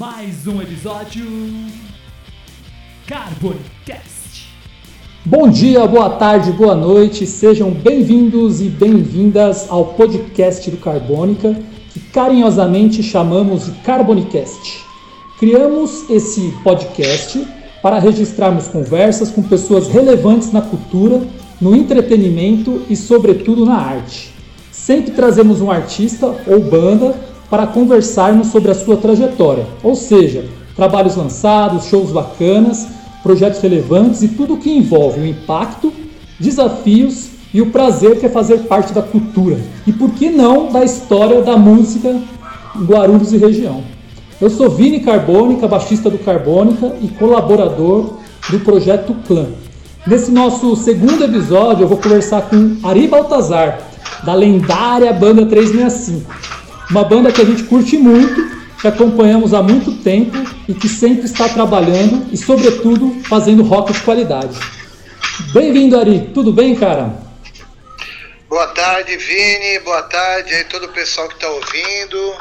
mais um episódio Carbonicast. Bom dia, boa tarde, boa noite, sejam bem-vindos e bem-vindas ao podcast do Carbônica, que carinhosamente chamamos de Carbonicast. Criamos esse podcast para registrarmos conversas com pessoas relevantes na cultura, no entretenimento e, sobretudo, na arte. Sempre trazemos um artista ou banda para conversarmos sobre a sua trajetória, ou seja, trabalhos lançados, shows bacanas, projetos relevantes e tudo o que envolve o impacto, desafios e o prazer que é fazer parte da cultura. E por que não da história da música Guarulhos e região. Eu sou Vini Carbônica, baixista do Carbônica e colaborador do projeto Clã. Nesse nosso segundo episódio, eu vou conversar com Ari Baltazar, da lendária banda 365. Uma banda que a gente curte muito, que acompanhamos há muito tempo e que sempre está trabalhando e, sobretudo, fazendo rock de qualidade. Bem-vindo, Ari. Tudo bem, cara? Boa tarde, Vini. Boa tarde aí todo o pessoal que está ouvindo.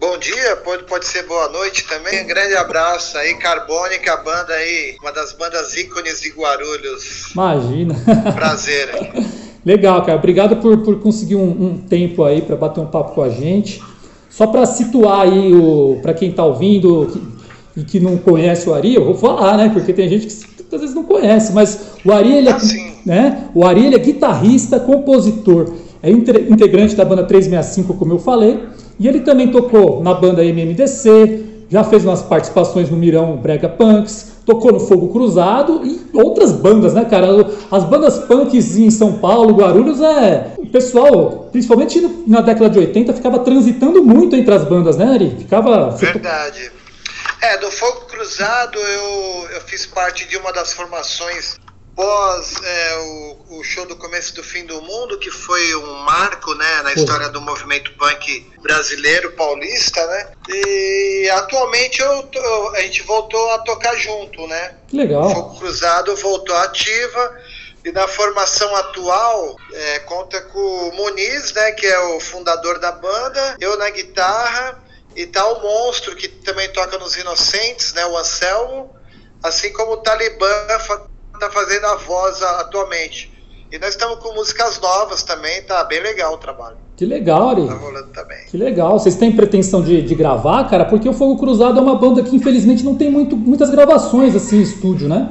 Bom dia, pode, pode ser boa noite também. Um grande abraço aí, Carbônica, banda aí, uma das bandas ícones de Guarulhos. Imagina. Prazer. Legal, cara. Obrigado por, por conseguir um, um tempo aí para bater um papo com a gente. Só para situar aí o para quem está ouvindo e que, que não conhece o Ari, eu vou falar, né? Porque tem gente que às vezes não conhece, mas o Ari ele é, Assim. né? O Ari ele é guitarrista, compositor, é inte- integrante da banda 365, como eu falei, e ele também tocou na banda MMDC, já fez umas participações no Mirão Brega Punks, tocou no Fogo Cruzado e outras bandas, né, cara? As bandas punks em São Paulo, Guarulhos, é. O pessoal, principalmente na década de 80, ficava transitando muito entre as bandas, né, Ari? Ficava. Verdade. É, do Fogo Cruzado eu, eu fiz parte de uma das formações pós é, o, o show do começo do fim do mundo, que foi um marco né, na história do movimento punk brasileiro, paulista, né? E atualmente eu, a gente voltou a tocar junto, né? Legal. Fogo Cruzado voltou ativa e na formação atual é, conta com o Muniz, né, que é o fundador da banda, eu na guitarra e tá o Monstro que também toca nos Inocentes, né, o Anselmo, assim como o Talibã fa tá fazendo a voz atualmente. E nós estamos com músicas novas também, tá bem legal o trabalho. Que legal, Ari. Tá rolando também. Que legal. Vocês têm pretensão de, de gravar, cara? Porque o Fogo Cruzado é uma banda que infelizmente não tem muito, muitas gravações assim em estúdio, né?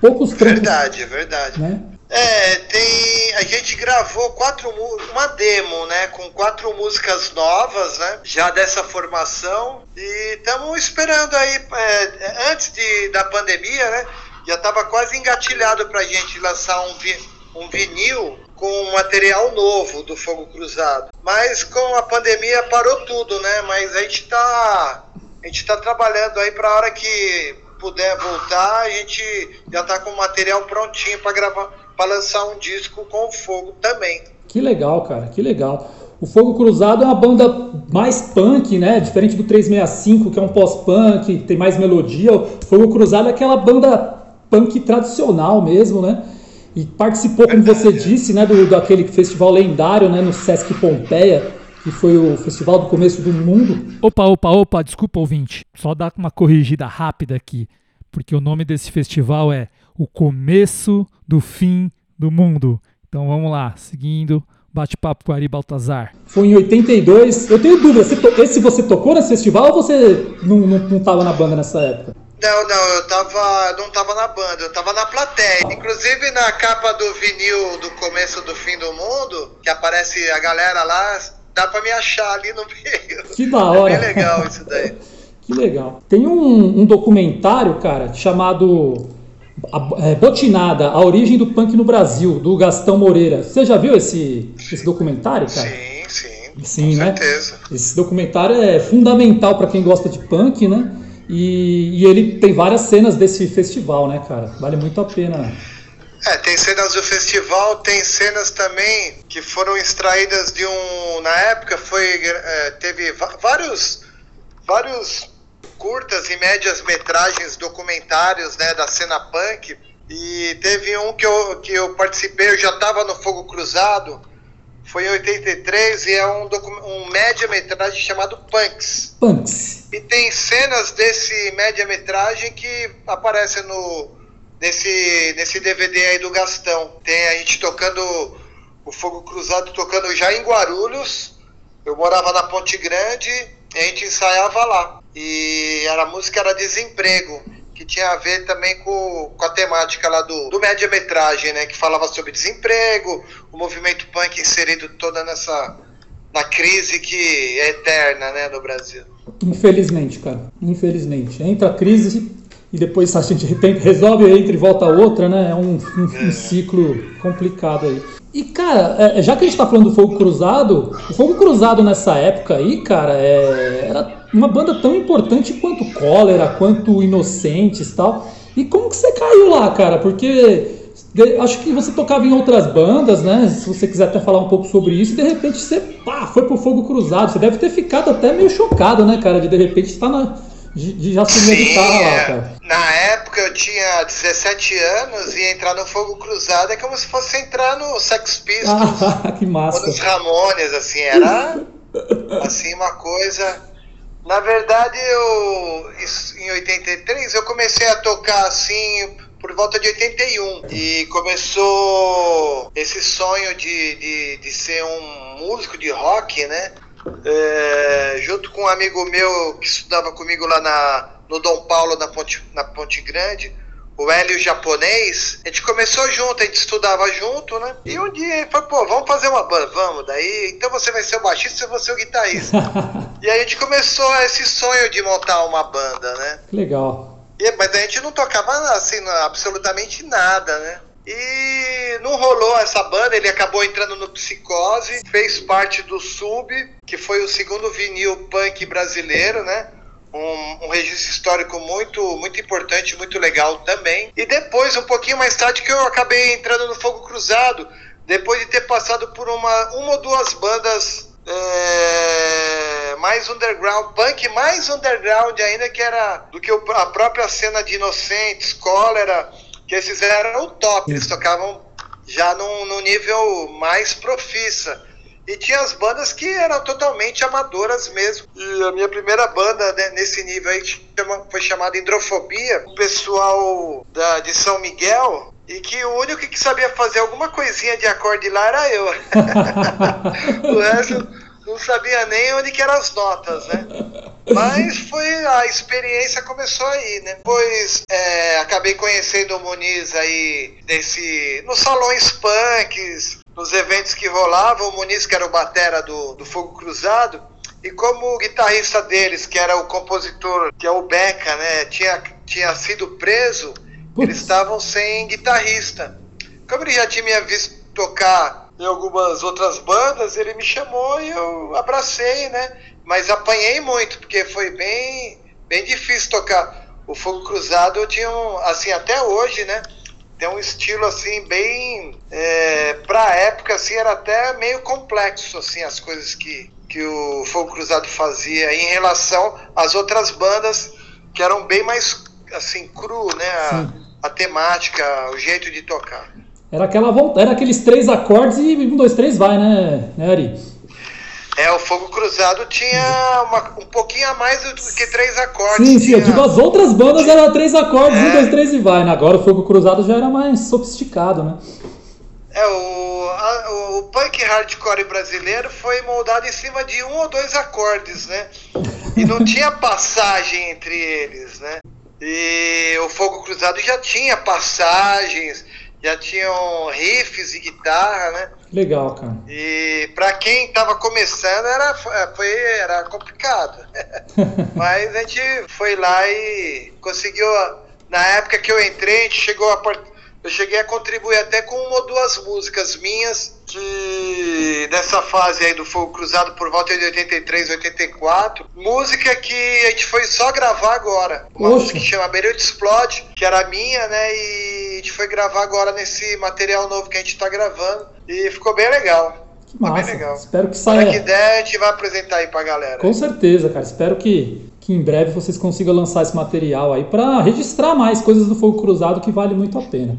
Poucos Verdade, verdade. né? É, tem. A gente gravou quatro uma demo, né? Com quatro músicas novas, né? Já dessa formação. E estamos esperando aí, é, antes de, da pandemia, né? Já estava quase engatilhado pra gente lançar um, vi, um vinil com material novo do Fogo Cruzado. Mas com a pandemia parou tudo, né? Mas a gente tá. A gente tá trabalhando aí pra hora que puder voltar, a gente já tá com o material prontinho para gravar, para lançar um disco com o fogo também. Que legal, cara. Que legal. O Fogo Cruzado é uma banda mais punk, né? Diferente do 365, que é um pós-punk, tem mais melodia. O Fogo Cruzado é aquela banda punk tradicional mesmo, né? E participou, como você disse, né, do daquele festival lendário, né, no Sesc Pompeia, que foi o festival do começo do mundo. Opa, opa, opa, desculpa ouvinte. Só dar uma corrigida rápida aqui, porque o nome desse festival é O Começo do Fim do Mundo. Então vamos lá, seguindo, bate-papo com Ari Baltazar. Foi em 82. Eu tenho dúvida, você to- esse você tocou nesse festival ou você não, não, não tava na banda nessa época? Não, não, eu tava, não tava na banda, eu tava na plateia. Inclusive na capa do vinil do começo do fim do mundo, que aparece a galera lá, dá pra me achar ali no meio. Que da hora. É bem legal isso daí. Que legal. Tem um, um documentário, cara, chamado a- é, Botinada, a origem do punk no Brasil, do Gastão Moreira. Você já viu esse, esse documentário, cara? Sim, sim. Sim, com né? certeza. Esse documentário é fundamental para quem gosta de punk, né? E, e ele tem várias cenas desse festival, né, cara? Vale muito a pena. É, tem cenas do festival, tem cenas também que foram extraídas de um. Na época foi. é, teve vários. vários curtas e médias metragens documentários né, da cena punk. E teve um que eu, que eu participei, eu já estava no Fogo Cruzado, foi em 83 e é um, um média-metragem chamado Punks. Punks. E tem cenas desse média-metragem que aparecem no, nesse, nesse DVD aí do Gastão. Tem a gente tocando o Fogo Cruzado, tocando já em Guarulhos. Eu morava na Ponte Grande e a gente ensaiava lá. E era, a música era Desemprego que tinha a ver também com, com a temática lá do, do média-metragem, né? Que falava sobre desemprego, o movimento punk inserido toda nessa na crise que é eterna, né, no Brasil. Infelizmente, cara. Infelizmente. Entra a crise e depois a gente resolve, entra e volta a outra, né? É um, um, um é. ciclo complicado aí. E, cara, é, já que a gente tá falando do Fogo Cruzado, o Fogo Cruzado nessa época aí, cara, é, era uma banda tão importante quanto Cólera, quanto Inocentes e tal. E como que você caiu lá, cara? Porque acho que você tocava em outras bandas, né? Se você quiser até falar um pouco sobre isso, e de repente você pá, foi pro Fogo Cruzado. Você deve ter ficado até meio chocado, né, cara? De de repente estar na. De, de já subir a guitarra lá, é. cara. Na época eu tinha 17 anos e entrar no Fogo Cruzado é como se fosse entrar no Sex Pistols. Ah, que massa. Ou nos Ramones, assim, era assim uma coisa na verdade, eu em 83 eu comecei a tocar assim por volta de 81 e começou esse sonho de, de, de ser um músico de rock, né? É, junto com um amigo meu que estudava comigo lá na, no Dom Paulo, na Ponte, na Ponte Grande, o Hélio japonês, a gente começou junto, a gente estudava junto, né? E um dia ele falou, pô, vamos fazer uma banda, vamos. Daí, então você vai ser o baixista e vou ser o guitarrista. e aí a gente começou esse sonho de montar uma banda, né? Legal. E, mas a gente não tocava assim, absolutamente nada, né? E não rolou essa banda, ele acabou entrando no Psicose, fez parte do Sub, que foi o segundo vinil punk brasileiro, né? Um, um, registro histórico muito, muito importante, muito legal também. E depois, um pouquinho mais tarde, que eu acabei entrando no Fogo Cruzado, depois de ter passado por uma, uma ou duas bandas é, mais underground, punk mais underground ainda, que era do que a própria cena de Inocentes, Cólera, que esses eram o top, eles tocavam já num, num nível mais profissa. E tinha as bandas que eram totalmente amadoras mesmo. E a minha primeira banda né, nesse nível aí foi chamada Hidrofobia. O pessoal da, de São Miguel. E que o único que sabia fazer alguma coisinha de acorde lá era eu. o resto não sabia nem onde que eram as notas, né? Mas foi a experiência começou aí, né? Depois é, acabei conhecendo o Muniz aí nesse nos salões punks, nos eventos que rolavam, o Muniz, que era o batera do, do Fogo Cruzado, e como o guitarrista deles, que era o compositor, que é o Beca, né, tinha, tinha sido preso, eles estavam sem guitarrista. Como ele já tinha me visto tocar em algumas outras bandas, ele me chamou e eu abracei, né? Mas apanhei muito, porque foi bem, bem difícil tocar. O Fogo Cruzado eu tinha um, assim, até hoje, né? Tem um estilo assim bem é, para época assim era até meio complexo assim as coisas que que o Fogo Cruzado fazia em relação às outras bandas que eram bem mais assim cru né? A, a temática o jeito de tocar. Era aquela era aqueles três acordes e um dois três vai né, né Ari? É, o Fogo Cruzado tinha uma, um pouquinho a mais do que três acordes. Sim, sim, tinha... eu digo, as outras bandas eram três acordes, é. um, dois, três e vai. Né? Agora o Fogo Cruzado já era mais sofisticado, né? É, o, a, o punk hardcore brasileiro foi moldado em cima de um ou dois acordes, né? E não tinha passagem entre eles, né? E o Fogo Cruzado já tinha passagens, já tinham riffs e guitarra, né? Legal, cara. E para quem estava começando era, foi, era complicado. Mas a gente foi lá e conseguiu. Na época que eu entrei, a gente chegou a eu cheguei a contribuir até com uma ou duas músicas minhas que nessa fase aí do Fogo Cruzado por volta de 83, 84. Música que a gente foi só gravar agora. Uma música que chama Beirute Explode, que era minha, né? E a gente foi gravar agora nesse material novo que a gente tá gravando. E ficou bem legal. Que massa. Bem legal. Espero que saia. Quando que der, a gente vai apresentar aí pra galera. Com certeza, cara. Espero que que em breve vocês consigam lançar esse material aí para registrar mais coisas do Fogo Cruzado que vale muito a pena.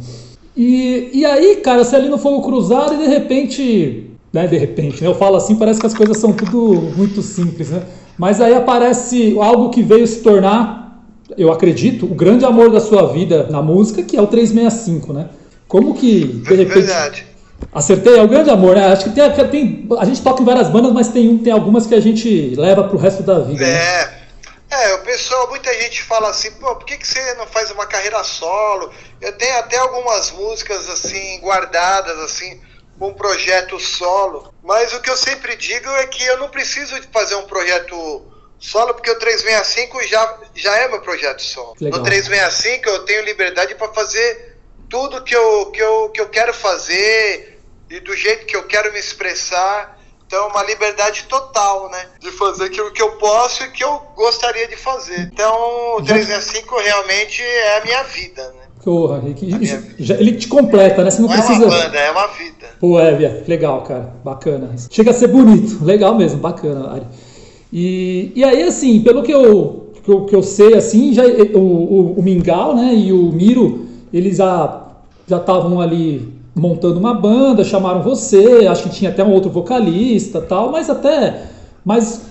E, e aí, cara, você ali no Fogo Cruzado e de repente né, de repente. Né? Eu falo assim, parece que as coisas são tudo muito simples, né? Mas aí aparece algo que veio se tornar, eu acredito, o grande amor da sua vida na música, que é o 365, né? Como que, de repente... Verdade. Acertei, é o grande amor, né? Acho que tem, tem, a gente toca em várias bandas, mas tem, tem algumas que a gente leva pro resto da vida. Né? É, né? É, o pessoal, muita gente fala assim, pô, por que, que você não faz uma carreira solo? Eu tenho até algumas músicas assim, guardadas, assim, um projeto solo. Mas o que eu sempre digo é que eu não preciso de fazer um projeto solo, porque o 365 já, já é meu projeto solo. Legal. No 365 eu tenho liberdade para fazer tudo que eu, que, eu, que eu quero fazer e do jeito que eu quero me expressar. Então, uma liberdade total, né? De fazer aquilo que eu posso e que eu gostaria de fazer. Então, o 365 realmente é a minha vida, né? Porra, ele te completa, né? Você não, não precisa. É uma banda, é uma vida. Pô, é, legal, cara. Bacana. Chega a ser bonito. Legal mesmo, bacana, Ari. E, e aí, assim, pelo que eu, que eu, que eu sei, assim, já, o, o, o Mingau, né, e o Miro, eles já já estavam ali montando uma banda, chamaram você, acho que tinha até um outro vocalista tal, mas até mais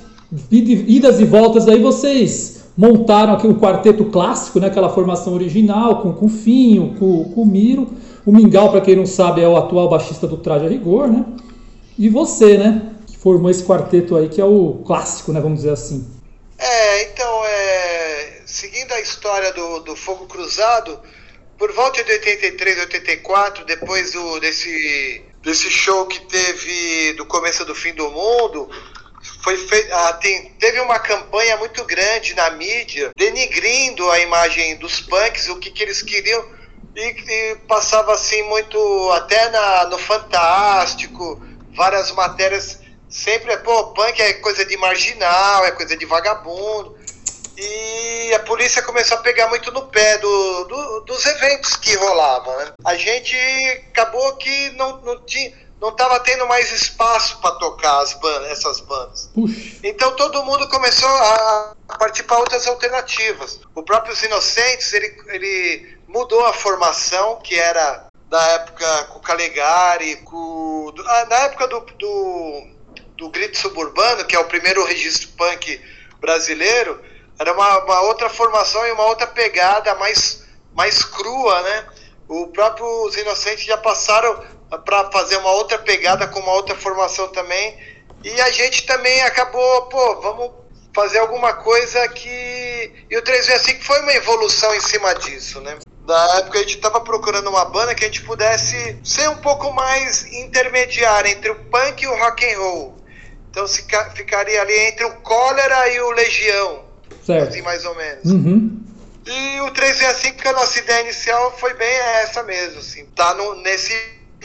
idas e voltas aí vocês montaram aqui o quarteto clássico, né, aquela formação original, com, com o Finho, com, com o Miro. O Mingau, para quem não sabe, é o atual baixista do Traje a Rigor, né? E você, né? Que formou esse quarteto aí, que é o clássico, né? Vamos dizer assim. É, então, é, seguindo a história do, do Fogo Cruzado, por volta de 83, 84, depois do, desse, desse show que teve do começo do fim do mundo, foi feito, ah, tem, teve uma campanha muito grande na mídia denigrindo a imagem dos punks, o que, que eles queriam, e, e passava assim muito até na, no Fantástico, várias matérias sempre, pô, punk é coisa de marginal, é coisa de vagabundo. E a polícia começou a pegar muito no pé do, do dos eventos que rolavam. Né? A gente acabou que não, não tinha não estava tendo mais espaço para tocar as bandas, essas bandas. Então todo mundo começou a partir para outras alternativas. O próprio Os Inocentes, ele, ele mudou a formação, que era da época com o Calegari, com, ah, na época do, do, do Grito Suburbano, que é o primeiro registro punk brasileiro, era uma, uma outra formação e uma outra pegada mais, mais crua, né? O próprio Os Inocentes já passaram para fazer uma outra pegada com uma outra formação também. E a gente também acabou, pô, vamos fazer alguma coisa que. E o 365 foi uma evolução em cima disso, né? Da época a gente estava procurando uma banda que a gente pudesse ser um pouco mais intermediária entre o punk e o rock and roll. Então ficaria ali entre o Cólera e o Legião. Certo. Assim, mais ou menos. Uhum. E o 365, que a nossa ideia inicial foi bem essa mesmo, assim. Tá no, nesse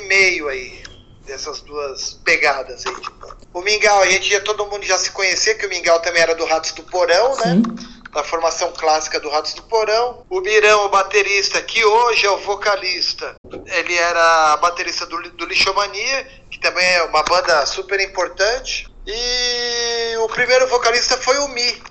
meio aí dessas duas pegadas aí. Tipo. O Mingau, a gente todo mundo já se conhecer, que o Mingau também era do Ratos do Porão, né? Sim. Da formação clássica do Ratos do Porão. O Mirão, o baterista, que hoje é o vocalista, ele era baterista do, do Lixomania, que também é uma banda super importante. E o primeiro vocalista foi o Mi.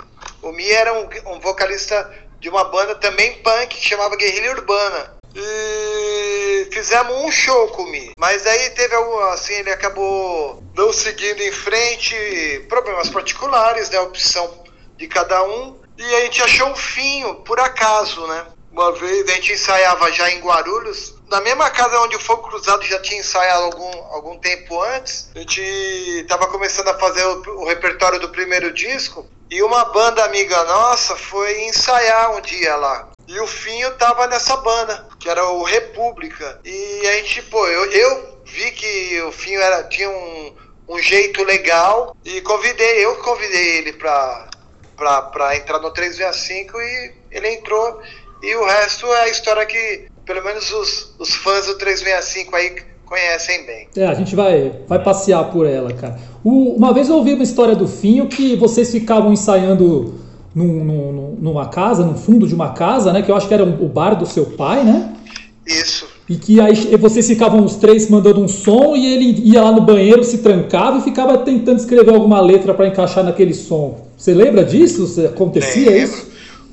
O Mi era um, um vocalista de uma banda também punk que chamava Guerrilha Urbana. E fizemos um show com o Mi. Mas aí teve algum, assim, ele acabou não seguindo em frente, problemas particulares, né? Opção de cada um. E a gente achou um finho, por acaso, né? Uma vez a gente ensaiava já em Guarulhos, na mesma casa onde o Fogo Cruzado já tinha ensaiado algum, algum tempo antes. A gente estava começando a fazer o, o repertório do primeiro disco. E uma banda amiga nossa foi ensaiar um dia lá. E o Finho tava nessa banda, que era o República. E a gente, pô, eu, eu vi que o Finho era, tinha um, um jeito legal e convidei, eu convidei ele pra, pra, pra entrar no 365 e ele entrou. E o resto é a história que, pelo menos os, os fãs do 365 aí conhecem bem. É, a gente vai, vai passear por ela, cara. O, uma vez eu ouvi uma história do Finho que vocês ficavam ensaiando num, num, numa casa, no fundo de uma casa, né? Que eu acho que era o bar do seu pai, né? Isso. E que aí vocês ficavam os três mandando um som e ele ia lá no banheiro, se trancava e ficava tentando escrever alguma letra para encaixar naquele som. Você lembra disso? Acontecia Lembro. isso?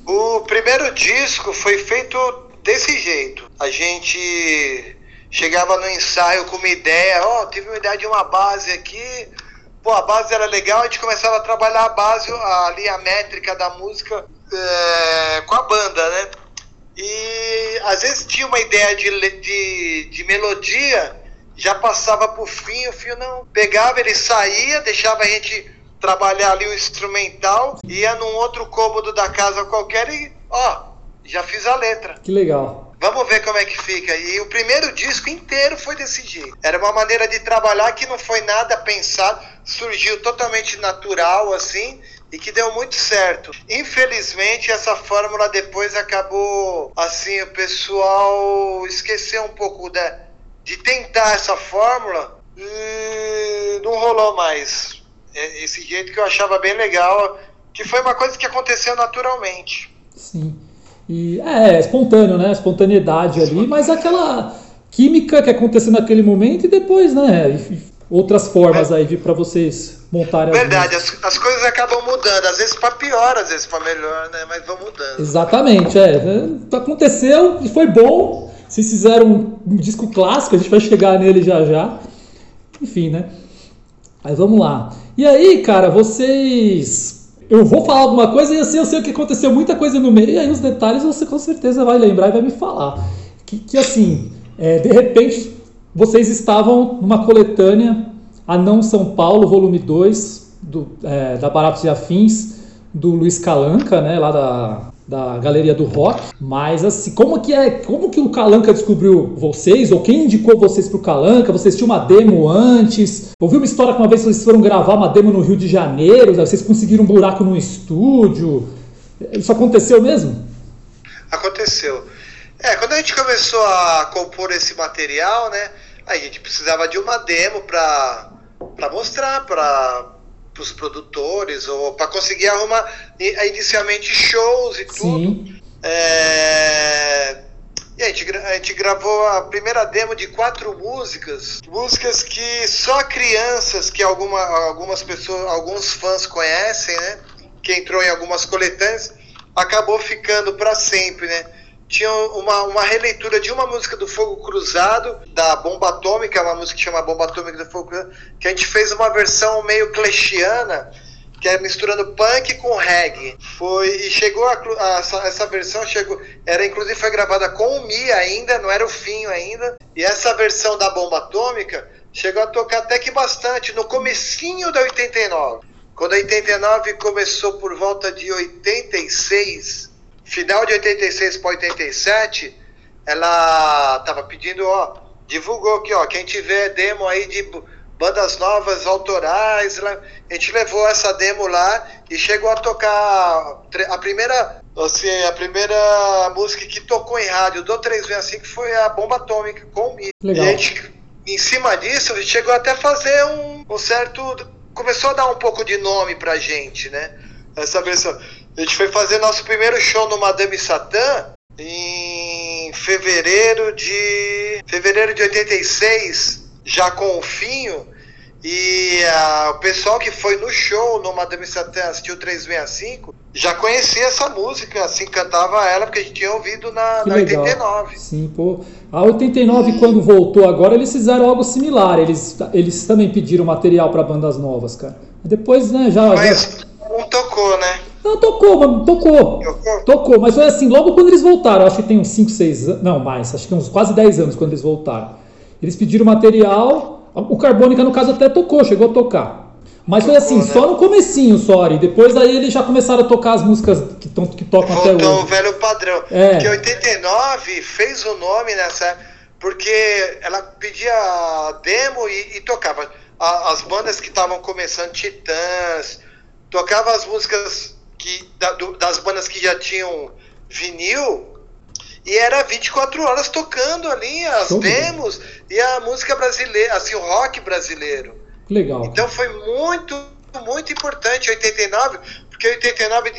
O primeiro disco foi feito desse jeito. A gente chegava no ensaio com uma ideia, ó, oh, tive uma ideia de uma base aqui, pô, a base era legal, a gente começava a trabalhar a base, a linha métrica da música é, com a banda, né? E às vezes tinha uma ideia de, de, de melodia, já passava pro fim, o fio não pegava, ele saía, deixava a gente trabalhar ali o instrumental, ia num outro cômodo da casa qualquer e, ó, já fiz a letra. Que legal. Vamos ver como é que fica. E o primeiro disco inteiro foi desse jeito. Era uma maneira de trabalhar que não foi nada pensado, surgiu totalmente natural, assim, e que deu muito certo. Infelizmente, essa fórmula depois acabou, assim, o pessoal esqueceu um pouco de, de tentar essa fórmula e não rolou mais. É, esse jeito que eu achava bem legal, que foi uma coisa que aconteceu naturalmente. Sim. E é, espontâneo, né? Espontaneidade ali, mas aquela química que aconteceu naquele momento e depois, né? Outras formas aí para vocês montarem. Verdade, as, as, coisas acabam mudando, às vezes para pior, às vezes para melhor, né? Mas vão mudando. Exatamente, é. é. Aconteceu e foi bom. Vocês fizeram um disco clássico, a gente vai chegar nele já já. Enfim, né? Mas vamos lá. E aí, cara, vocês eu vou falar alguma coisa e assim eu sei o que aconteceu, muita coisa no meio, e aí os detalhes você com certeza vai lembrar e vai me falar. Que, que assim, é, de repente vocês estavam numa coletânea Anão São Paulo, volume 2, do, é, da Baratos e Afins, do Luiz Calanca, né, lá da, da galeria do rock, mas assim, como que é, como que o Calanca descobriu vocês, ou quem indicou vocês pro Calanca? Vocês tinham uma demo antes? Ouvi uma história que uma vez vocês foram gravar uma demo no Rio de Janeiro, vocês conseguiram um buraco no estúdio. Isso aconteceu mesmo? Aconteceu. É, quando a gente começou a compor esse material, né, a gente precisava de uma demo para mostrar para para os produtores ou para conseguir arrumar inicialmente shows e tudo. É... E a gente, a gente gravou a primeira demo de quatro músicas, músicas que só crianças, que alguma, algumas pessoas, alguns fãs conhecem, né? Que entrou em algumas coletâneas, acabou ficando para sempre, né? Tinha uma, uma releitura de uma música do Fogo Cruzado, da Bomba Atômica, uma música que chama Bomba Atômica do Fogo Cruzado, que a gente fez uma versão meio clashiana, que é misturando punk com reggae. Foi, e chegou a, a, essa, essa versão, chegou, era inclusive foi gravada com o Mi ainda, não era o Finho ainda, e essa versão da Bomba Atômica chegou a tocar até que bastante, no comecinho da 89. Quando a 89 começou por volta de 86, final de 86 para 87, ela tava pedindo, ó, divulgou aqui, ó, quem tiver demo aí de bandas novas, autorais, a gente levou essa demo lá e chegou a tocar a primeira, assim, a primeira música que tocou em rádio do 365 foi a Bomba Atômica com o. Legal. E a gente, em cima disso, a gente chegou até a fazer um, um certo, começou a dar um pouco de nome pra gente, né? Essa versão. A gente foi fazer nosso primeiro show no Madame Satã em fevereiro de fevereiro de 86, já com o Finho. E uh, o pessoal que foi no show no Madame Satã assistiu 365 já conhecia essa música, assim, cantava ela, porque a gente tinha ouvido na, na 89. Sim, pô. A 89, e... quando voltou agora, eles fizeram algo similar. Eles, eles também pediram material para bandas novas, cara. Depois, né, já. Mas já... não tocou, né? Não, tocou, tocou. Tocou, mas foi assim, logo quando eles voltaram, acho que tem uns 5, 6 anos, não, mais, acho que uns quase 10 anos quando eles voltaram. Eles pediram material, o Carbônica no caso até tocou, chegou a tocar. Mas foi assim, né? só no comecinho, sorry. Depois aí eles já começaram a tocar as músicas que, tão, que tocam Voltou até hoje. o velho padrão. É. Porque 89 fez o nome nessa... Porque ela pedia demo e, e tocava. as bandas que estavam começando, Titãs, tocava as músicas que, da, do, das bandas que já tinham vinil, e era 24 horas tocando ali as demos e a música brasileira, assim, o rock brasileiro. Legal. Então foi muito, muito importante 89, porque 89,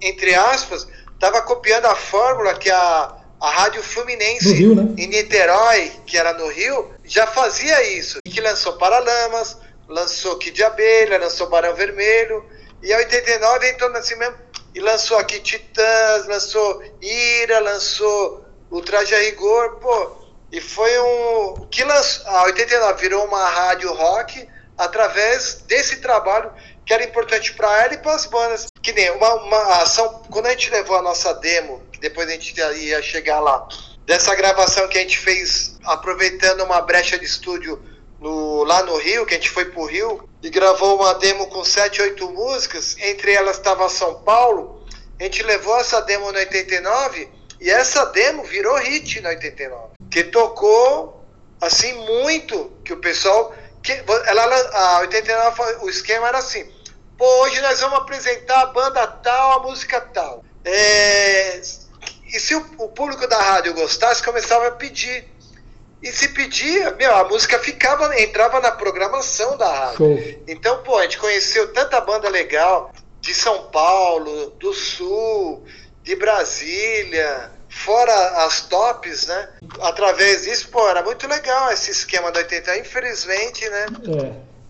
entre aspas, estava copiando a fórmula que a, a Rádio Fluminense Rio, né? em Niterói, que era no Rio, já fazia isso. Que lançou Paralamas, lançou Kid de Abelha, lançou Barão Vermelho, e a 89 entrou nesse mesmo. E lançou aqui Titãs, lançou Ira, lançou o Traje a Rigor. Pô, E foi um. que lançou, a 89 virou uma rádio rock através desse trabalho que era importante para ela e para as bandas. Que nem uma, uma ação. Quando a gente levou a nossa demo, que depois a gente ia chegar lá, dessa gravação que a gente fez aproveitando uma brecha de estúdio no, lá no Rio, que a gente foi pro Rio, e gravou uma demo com sete, oito músicas, entre elas estava São Paulo. A gente levou essa demo no 89 e essa demo virou hit no 89 que tocou assim muito, que o pessoal que ela a 89 o esquema era assim. Pô, hoje nós vamos apresentar a banda tal, a música tal. É, e se o, o, público da rádio gostasse, começava a pedir. E se pedia, meu, a música ficava, entrava na programação da rádio. Show. Então, pô, a gente conheceu tanta banda legal de São Paulo, do Sul, de Brasília, fora as tops, né? Através disso, pô, era muito legal esse esquema da 80. Infelizmente, né?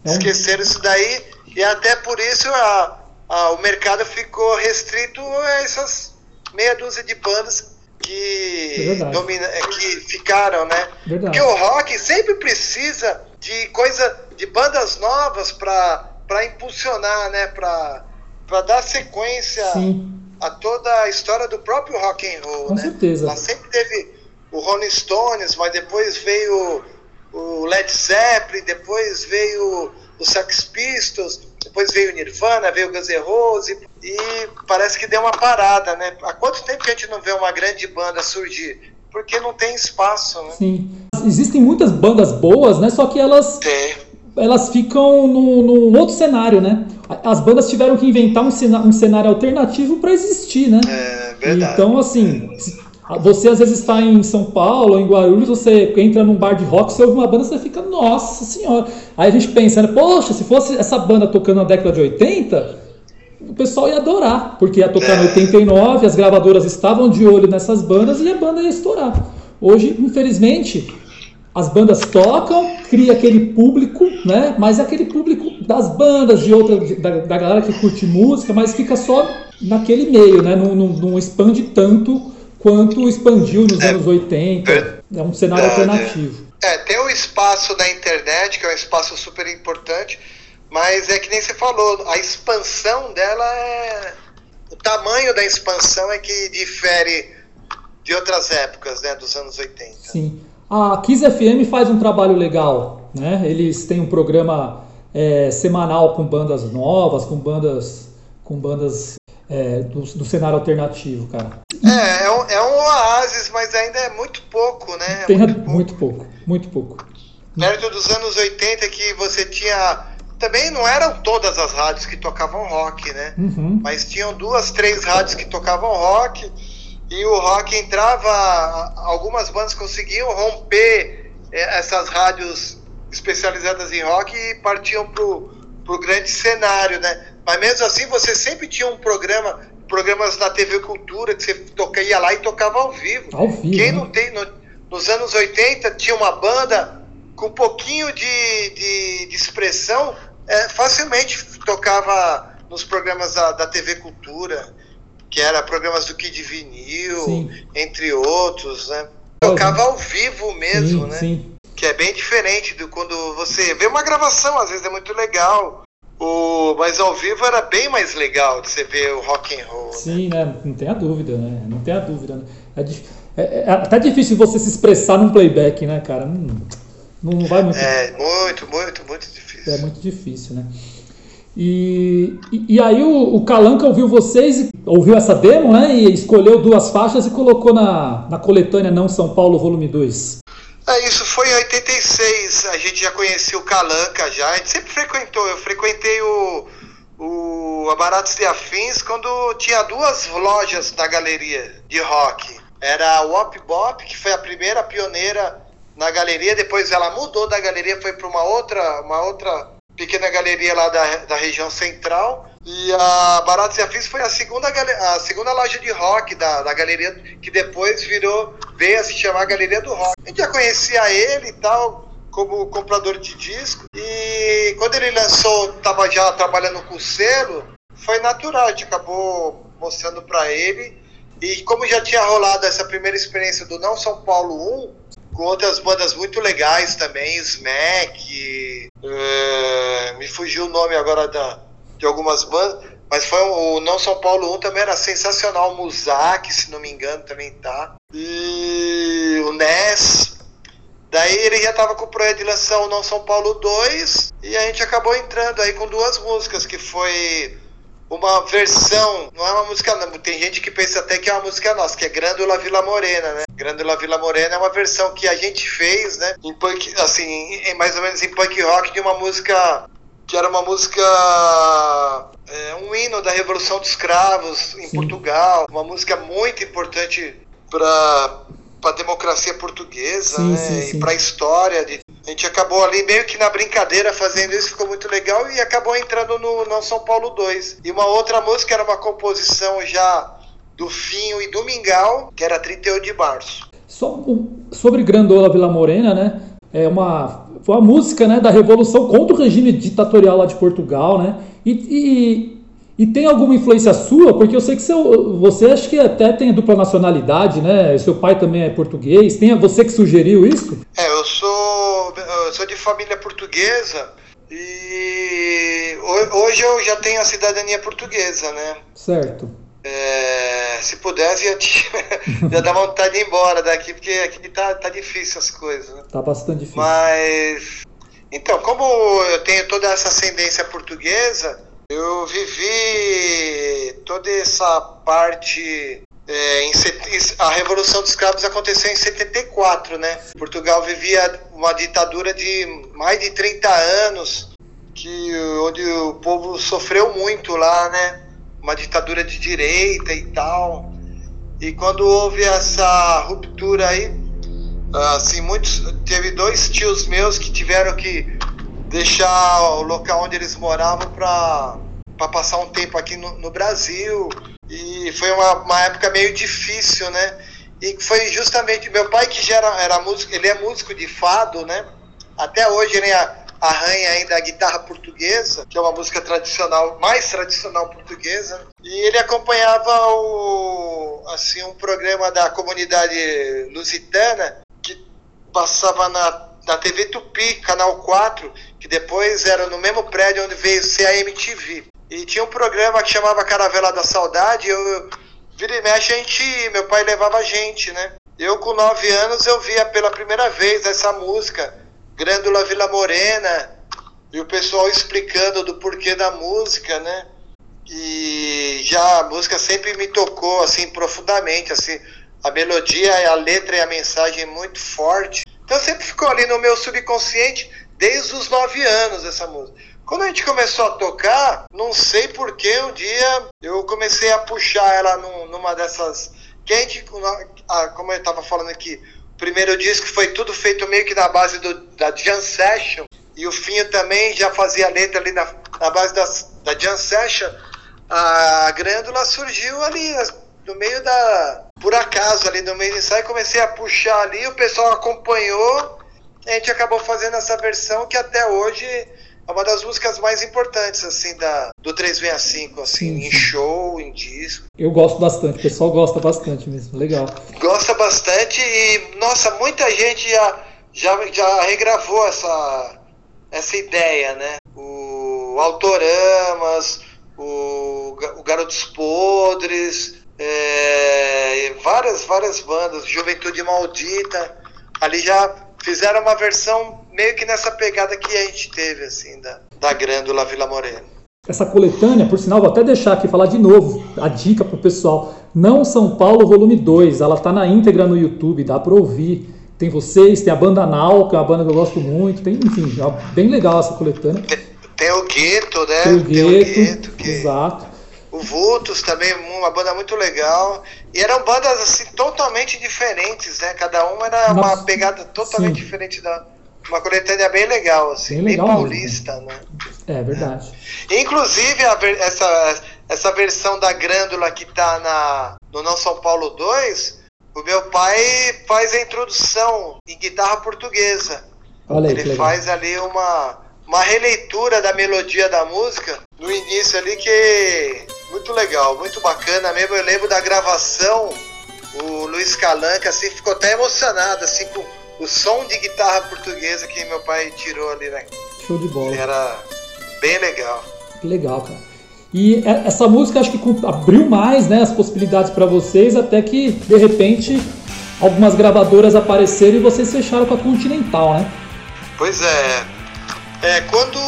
É. é. Esqueceram isso daí e até por isso a, a, o mercado ficou restrito a essas meia dúzia de bandas que, é domina, é, que ficaram, né? Verdade. Porque o rock sempre precisa de coisa, de bandas novas para impulsionar, né? Para dar sequência Sim a toda a história do próprio rock and roll, Com né? certeza. Ela sempre teve o Rolling Stones, mas depois veio o Led Zeppelin, depois veio o Sex Pistols, depois veio o Nirvana, veio o Guns N' Roses e parece que deu uma parada, né? Há quanto tempo que a gente não vê uma grande banda surgir? Porque não tem espaço, né? Sim. Existem muitas bandas boas, né? Só que elas tem elas ficam num, num, outro cenário, né? As bandas tiveram que inventar um cenário, um cenário alternativo para existir, né? É verdade. Então, assim, você às vezes está em São Paulo, em Guarulhos, você entra num bar de rock, você ouve uma banda, você fica, nossa senhora. Aí a gente pensa, né? Poxa, se fosse essa banda tocando na década de 80, o pessoal ia adorar, porque ia tocar é. em 89, as gravadoras estavam de olho nessas bandas e a banda ia estourar. Hoje, infelizmente, as bandas tocam, cria aquele público, né? Mas é aquele público das bandas, de outra, da, da galera que curte música, mas fica só naquele meio, né? Não, não, não expande tanto quanto expandiu nos é, anos 80. É um cenário alternativo. É, tem o espaço da internet, que é um espaço super importante, mas é que nem você falou, a expansão dela é. O tamanho da expansão é que difere de outras épocas, né? Dos anos 80. Sim. A Kiss FM faz um trabalho legal, né? Eles têm um programa é, semanal com bandas novas, com bandas, com bandas é, do, do, cenário alternativo, cara. É, é um, é um oásis, mas ainda é muito pouco, né? Tem, muito, pouco. muito pouco, muito pouco. Perto dos anos 80 que você tinha também não eram todas as rádios que tocavam rock, né? Uhum. Mas tinham duas, três rádios que tocavam rock e o rock entrava, algumas bandas conseguiam romper é, essas rádios especializadas em rock e partiam pro, pro grande cenário, né? Mas mesmo assim você sempre tinha um programa, programas na TV Cultura que você toca, ia lá e tocava ao vivo. Ao vivo Quem né? não tem, no, nos anos 80 tinha uma banda com um pouquinho de, de, de expressão, é, facilmente tocava nos programas da, da TV Cultura que era programas do Kid Vinil, sim. entre outros, né? Tocava ao vivo mesmo, sim, né? Sim. Que é bem diferente do quando você vê uma gravação, às vezes é muito legal. O, mas ao vivo era bem mais legal de você ver o rock and roll. Né? Sim, né? né? Não tem a dúvida, né? Não tem a dúvida. Né? É, é, é, até difícil você se expressar num playback, né, cara? Não, não vai muito. É, muito, muito, muito difícil. É muito difícil, né? E, e, e, aí o, o Calanca ouviu vocês, ouviu essa demo, né? E escolheu duas faixas e colocou na, na coletânea Não São Paulo, volume 2. É, isso 86, a gente já conhecia o Calanca já, a gente sempre frequentou, eu frequentei o, o Abaratos de Afins quando tinha duas lojas na galeria de rock. Era a Wop Bop, que foi a primeira pioneira na galeria, depois ela mudou da galeria, foi para uma outra, uma outra pequena galeria lá da, da região central. E a Baratos e Afins foi a segunda, a segunda loja de rock da, da galeria, que depois virou, veio a se chamar Galeria do Rock. A gente já conhecia ele e tal, como comprador de disco. E quando ele lançou, estava já trabalhando com selo, foi natural, a gente acabou mostrando para ele. E como já tinha rolado essa primeira experiência do Não São Paulo 1, com outras bandas muito legais também, Smack, uh, me fugiu o nome agora da, de algumas bandas, mas foi o Não São Paulo 1 também era sensacional, Musak, se não me engano, também tá. E o Ness. Daí ele já tava com o projeto de lançar o Não São Paulo 2 e a gente acabou entrando aí com duas músicas, que foi uma versão, não é uma música, tem gente que pensa até que é uma música nossa, que é Grândola Vila Morena, né? Grândola Vila Morena é uma versão que a gente fez, né? Em punk, assim, em, mais ou menos em punk rock de uma música que era uma música é, um hino da Revolução dos Escravos em Sim. Portugal, uma música muito importante para para a democracia portuguesa sim, né? sim, sim. e para a história. De... A gente acabou ali meio que na brincadeira fazendo isso, ficou muito legal e acabou entrando no Não São Paulo 2. E uma outra música era uma composição já do Finho e do Mingau, que era 38 de março. sobre Grandola Vila Morena, né? É uma, foi uma música né, da Revolução contra o regime ditatorial lá de Portugal, né? E, e e tem alguma influência sua? Porque eu sei que seu, você acha que até tem dupla nacionalidade, né? Seu pai também é português. Tem você que sugeriu isso? É, eu sou, eu sou de família portuguesa e hoje eu já tenho a cidadania portuguesa, né? Certo. É, se pudesse, eu ia dar vontade de ir embora daqui, porque aqui tá, tá difícil as coisas. Né? Tá bastante difícil. Mas, então, como eu tenho toda essa ascendência portuguesa, eu vivi toda essa parte. É, em, a Revolução dos Escravos aconteceu em 74, né? Portugal vivia uma ditadura de mais de 30 anos, que, onde o povo sofreu muito lá, né? Uma ditadura de direita e tal. E quando houve essa ruptura aí, assim, muitos. Teve dois tios meus que tiveram que deixar o local onde eles moravam para passar um tempo aqui no, no Brasil. E foi uma, uma, época meio difícil, né? E foi justamente meu pai que já era, era músico, ele é músico de fado, né? Até hoje ele arranha ainda a guitarra portuguesa, que é uma música tradicional, mais tradicional portuguesa. E ele acompanhava o, assim, um programa da comunidade lusitana que passava na da TV Tupi, Canal 4, que depois era no mesmo prédio onde veio ser a MTV. E tinha um programa que chamava Caravela da Saudade, eu vira e mexe a gente, meu pai levava a gente, né? Eu com nove anos eu via pela primeira vez essa música, Grândola Vila Morena, e o pessoal explicando do porquê da música, né? E já a música sempre me tocou assim profundamente, assim, a melodia, a letra e a mensagem muito forte. Então sempre ficou ali no meu subconsciente desde os nove anos essa música. Quando a gente começou a tocar, não sei porquê, um dia eu comecei a puxar ela num, numa dessas. Que a gente, como eu estava falando aqui, o primeiro disco foi tudo feito meio que na base do, da Jam Session, e o Finho também já fazia letra ali na, na base das, da Jam Session. A Grândula surgiu ali no meio da. Por acaso, ali no meio do ensaio, comecei a puxar ali, o pessoal acompanhou, a gente acabou fazendo essa versão que até hoje é uma das músicas mais importantes, assim, da, do 365, assim, sim, em show, em disco. Eu gosto bastante, o pessoal gosta bastante mesmo, legal. Gosta bastante e, nossa, muita gente já, já, já regravou essa, essa ideia, né? O Autoramas, o, o Garotos Podres, é, várias, várias bandas, Juventude Maldita, ali já fizeram uma versão meio que nessa pegada que a gente teve, assim, da, da Grândola Vila Morena. Essa coletânea, por sinal, vou até deixar aqui falar de novo a dica pro pessoal. Não São Paulo, volume 2. Ela tá na íntegra no YouTube, dá para ouvir. Tem vocês, tem a banda Nau, que é uma banda que eu gosto muito. Tem, enfim, é bem legal essa coletânea. Tem, tem o Gueto, né? Tem o Gueto, tem o Gueto que... exato o Vultus também, uma banda muito legal. E eram bandas assim totalmente diferentes, né? Cada uma era Nossa, uma pegada totalmente sim. diferente da. Uma coletânea bem legal, assim, bem, legal bem paulista, mesmo. né? É verdade. É. Inclusive, essa, essa versão da Grândula que tá na, no Não São Paulo 2, o meu pai faz a introdução em guitarra portuguesa. Olha aí, Ele faz ali uma, uma releitura da melodia da música no início ali que muito legal, muito bacana mesmo. Eu lembro da gravação, o Luiz Calanca assim ficou até emocionado assim com o som de guitarra portuguesa que meu pai tirou ali, né? Show de bola. Era bem legal. Legal, cara. E essa música acho que abriu mais né, as possibilidades para vocês, até que de repente algumas gravadoras apareceram e vocês fecharam com a Continental, né? Pois é. É, quando.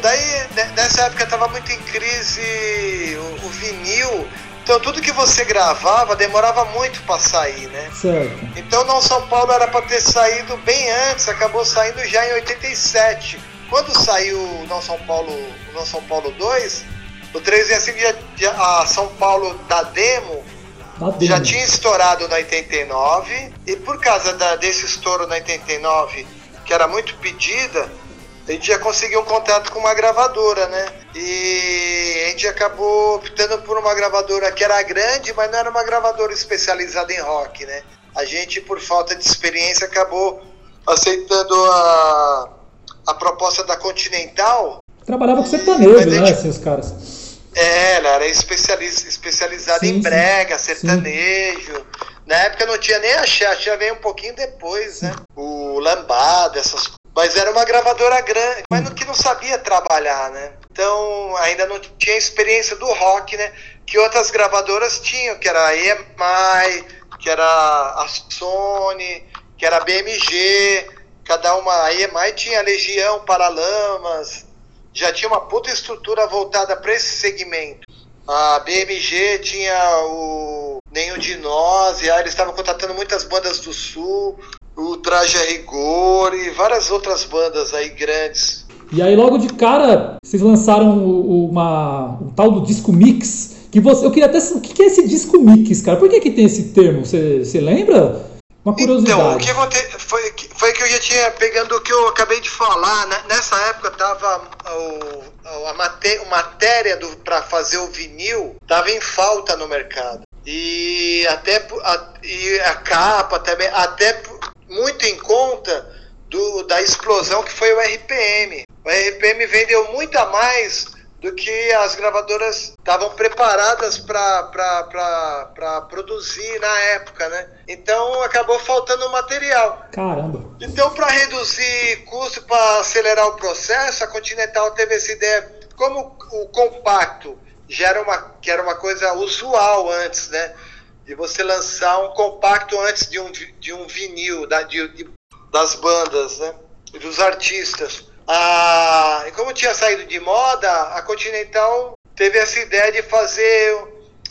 Daí, nessa época estava muito em crise o, o, vinil. Então tudo que você gravava demorava muito para sair, né? Certo. Então não São Paulo era para ter saído bem antes, acabou saindo já em 87. Quando saiu o Não São Paulo, Não São Paulo 2, o 365 já, a São Paulo da demo já tinha estourado na 89 e por causa da, desse estouro na 89, que era muito pedida, a gente já conseguiu um contato com uma gravadora, né? E a gente acabou optando por uma gravadora que era grande, mas não era uma gravadora especializada em rock, né? A gente, por falta de experiência, acabou aceitando a, a proposta da Continental. Trabalhava com sertanejo, né, assim, os caras. É, ela era especializ, especializada sim, em brega, sertanejo. Sim. Na época não tinha nem axé, axé veio um pouquinho depois, né? O lambada, essas coisas. Mas era uma gravadora grande, mas que não sabia trabalhar, né? Então ainda não tinha experiência do rock, né? Que outras gravadoras tinham, que era a EMI, que era a Sony, que era a BMG, cada uma. A EMI tinha Legião, Paralamas, já tinha uma puta estrutura voltada para esse segmento. A BMG tinha o Nenhum de Nós, e aí eles estavam contratando muitas bandas do Sul, o Traje a Rigor e várias outras bandas aí grandes. E aí logo de cara vocês lançaram uma, um tal do disco mix, que você, eu queria até o que é esse disco mix, cara? Por que que tem esse termo? Você, lembra? Uma curiosidade. Então, o que aconteceu foi, foi que eu já tinha, pegando o que eu acabei de falar, né? nessa época tava o, a maté matéria para fazer o vinil tava em falta no mercado. E até a, e a capa também, até muito em conta do, da explosão que foi o RPM. O RPM vendeu muito a mais do que as gravadoras estavam preparadas para produzir na época, né? Então acabou faltando material. Caramba! Então, para reduzir custo, para acelerar o processo, a Continental teve essa ideia. Como o compacto já era uma, que era uma coisa usual antes, né? De você lançar um compacto antes de um, de um vinil da, de, de, das bandas, né? Dos artistas. Ah, e como tinha saído de moda, a Continental teve essa ideia de fazer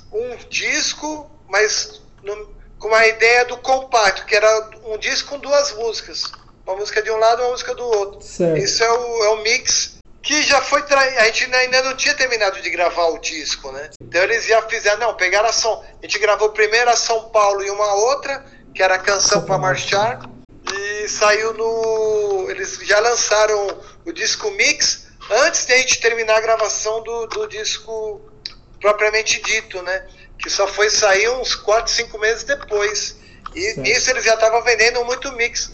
um disco, mas no, com a ideia do compacto, que era um disco com duas músicas. Uma música de um lado e uma música do outro. Certo. Isso é o, é o mix que já foi tra... a gente ainda não tinha terminado de gravar o disco, né? Então eles já fizeram, não, pegaram a São, a gente gravou primeiro a São Paulo e uma outra, que era a canção para marchar e saiu no. Eles já lançaram o disco Mix antes de a gente terminar a gravação do, do disco propriamente dito, né? Que só foi sair uns 4, 5 meses depois. E certo. nisso eles já estavam vendendo muito mix.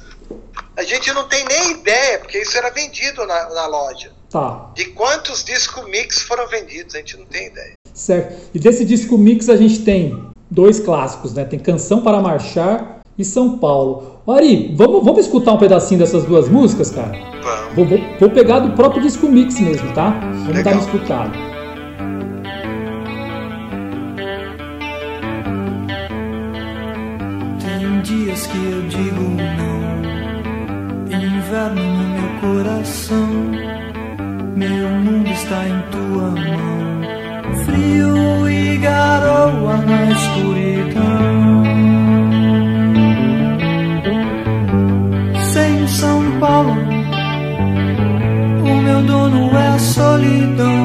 A gente não tem nem ideia, porque isso era vendido na, na loja. Tá. De quantos disco mix foram vendidos, a gente não tem ideia. Certo. E desse disco mix a gente tem dois clássicos, né? Tem Canção para Marchar e São Paulo. Ari, vamos, vamos escutar um pedacinho dessas duas músicas, cara? Vamos. Vou, vou, vou pegar do próprio disco mix mesmo, tá? Vamos Legal. dar uma escutada. Tem dias que eu digo não, inverno no meu coração. Meu mundo está em tua mão, frio e garoa na escuridão. São Paulo. O meu dono é a solidão.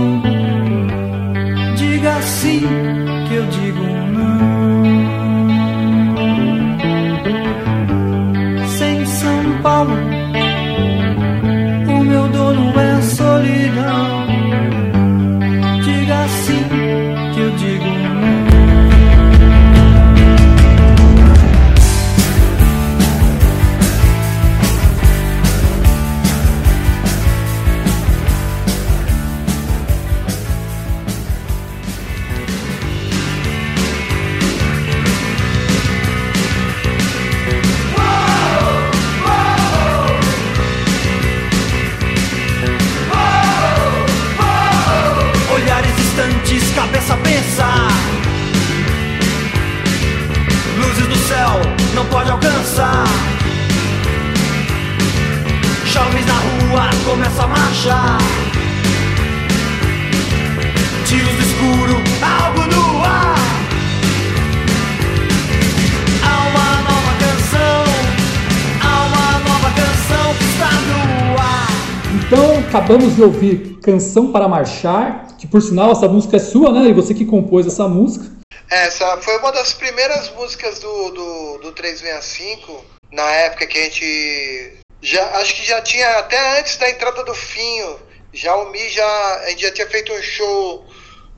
Acabamos de ouvir Canção para Marchar, que por sinal essa música é sua, né? E você que compôs essa música. Essa foi uma das primeiras músicas do, do, do 365, na época que a gente. Já, acho que já tinha, até antes da entrada do Finho, já o Mi já. A gente já tinha feito um show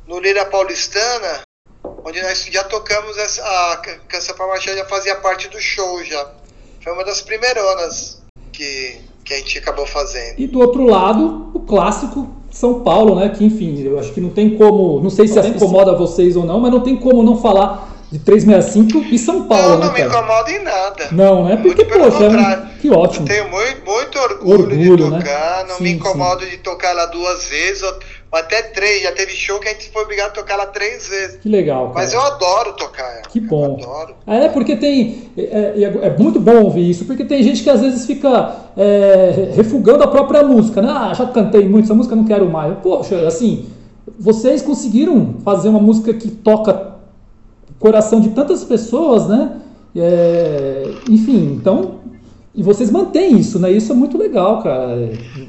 no Lira Paulistana, onde nós já tocamos essa, a Canção para Marchar, já fazia parte do show já. Foi uma das primeironas que, que a gente acabou fazendo. E do outro lado, o clássico São Paulo, né? Que enfim, eu acho que não tem como. Não sei se Não incomoda vocês ou não, mas não tem como não falar de 365 e São Paulo, não, né, não me cara? incomoda em nada. Não, né? Porque, Muito poxa, é um- que ótimo. Tenho muito, muito orgulho, Orgulho, de né? tocar, não Sim, me incomodo de tocar ela duas vezes, ou até três. Já teve show que a gente foi obrigado a tocar ela três vezes. Que legal, cara. Mas eu adoro tocar ela. Que bom. Eu adoro. É, porque tem. É, é- é muito bom ouvir isso, porque tem gente que às vezes fica é, refugando a própria música, né? Ah, já cantei muito essa música, não quero mais. Poxa, assim, vocês conseguiram fazer uma música que toca o coração de tantas pessoas, né? É, enfim, então. E vocês mantêm isso, né? Isso é muito legal, cara.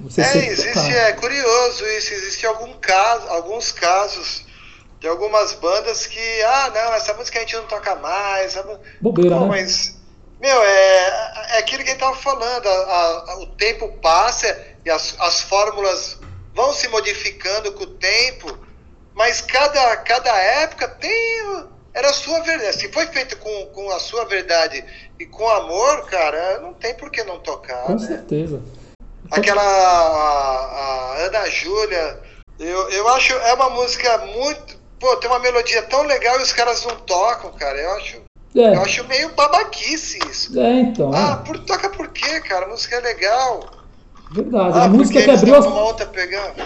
Vocês É, existe, é curioso isso, existe algum caso, alguns casos de algumas bandas que, ah, não, essa música a gente não toca mais. essa Bobeira, Pô, né? mas, meu, é, é aquilo que a gente tava falando, a- a- o tempo passa e as, as fórmulas vão se modificando com o tempo, mas cada, cada época tem. Era a sua verdade. Se foi feito com, com a sua verdade e com amor, cara, não tem por que não tocar. Com né? certeza. Aquela a, a Ana Júlia, eu, eu acho é uma música muito. Pô, tem uma melodia tão legal e os caras não tocam, cara. Eu acho, É, eu acho meio babaquice isso. é então. Ah, é. por, toca por quê, cara? A música é legal. Verdade. Ah, a música que abriu as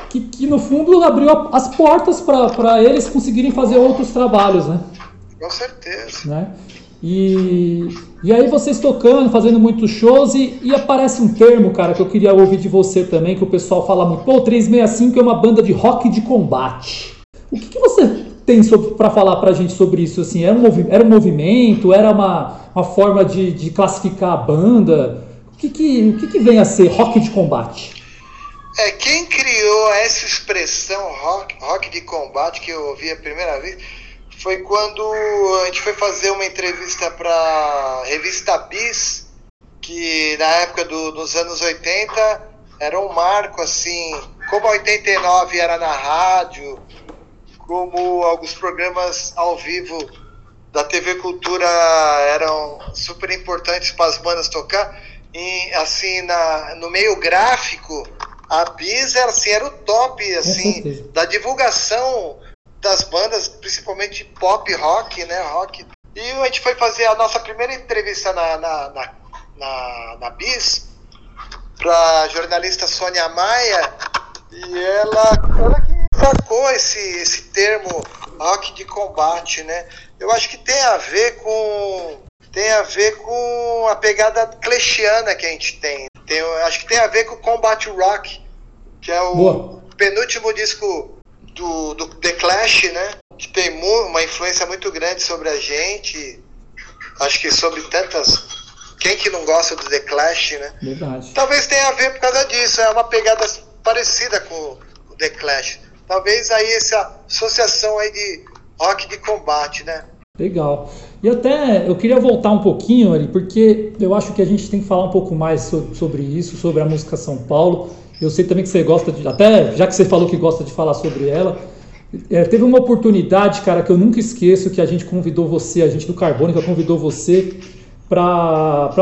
que, que no fundo abriu as portas para eles conseguirem fazer outros trabalhos, né? Com certeza. né? E, e aí vocês tocando, fazendo muitos shows e, e aparece um termo, cara, que eu queria ouvir de você também, que o pessoal fala muito. Pô, o 365 é uma banda de rock de combate. O que, que você tem para falar pra gente sobre isso? Assim, era um, era um movimento? Era uma, uma forma de, de classificar a banda? O que, que, o que, que vem a ser rock de combate? É, quem criou essa expressão rock, rock de combate que eu ouvi a primeira vez foi quando a gente foi fazer uma entrevista para revista Bis, que na época do, dos anos 80 era um marco assim, como a 89 era na rádio, como alguns programas ao vivo da TV Cultura eram super importantes para as bandas tocar, e assim na, no meio gráfico a Bis era, assim, era o top assim da divulgação das bandas, principalmente pop rock, né, rock. E a gente foi fazer a nossa primeira entrevista na na, na, na, na Bis para jornalista Sônia Maia e ela, ela que sacou esse, esse termo rock de combate, né? Eu acho que tem a ver com tem a ver com a pegada clechiana que a gente tem. tem acho que tem a ver com o Combat Rock, que é o Boa. penúltimo disco do, do The Clash, né? Que tem uma influência muito grande sobre a gente. Acho que sobre tantas. Quem que não gosta do The Clash, né? Verdade. Talvez tenha a ver por causa disso, é uma pegada parecida com o The Clash. Talvez aí essa associação aí de rock de combate, né? Legal. E até eu queria voltar um pouquinho ali, porque eu acho que a gente tem que falar um pouco mais so- sobre isso, sobre a música São Paulo. Eu sei também que você gosta de, até já que você falou que gosta de falar sobre ela, é, teve uma oportunidade, cara, que eu nunca esqueço, que a gente convidou você, a gente do Carbônica convidou você para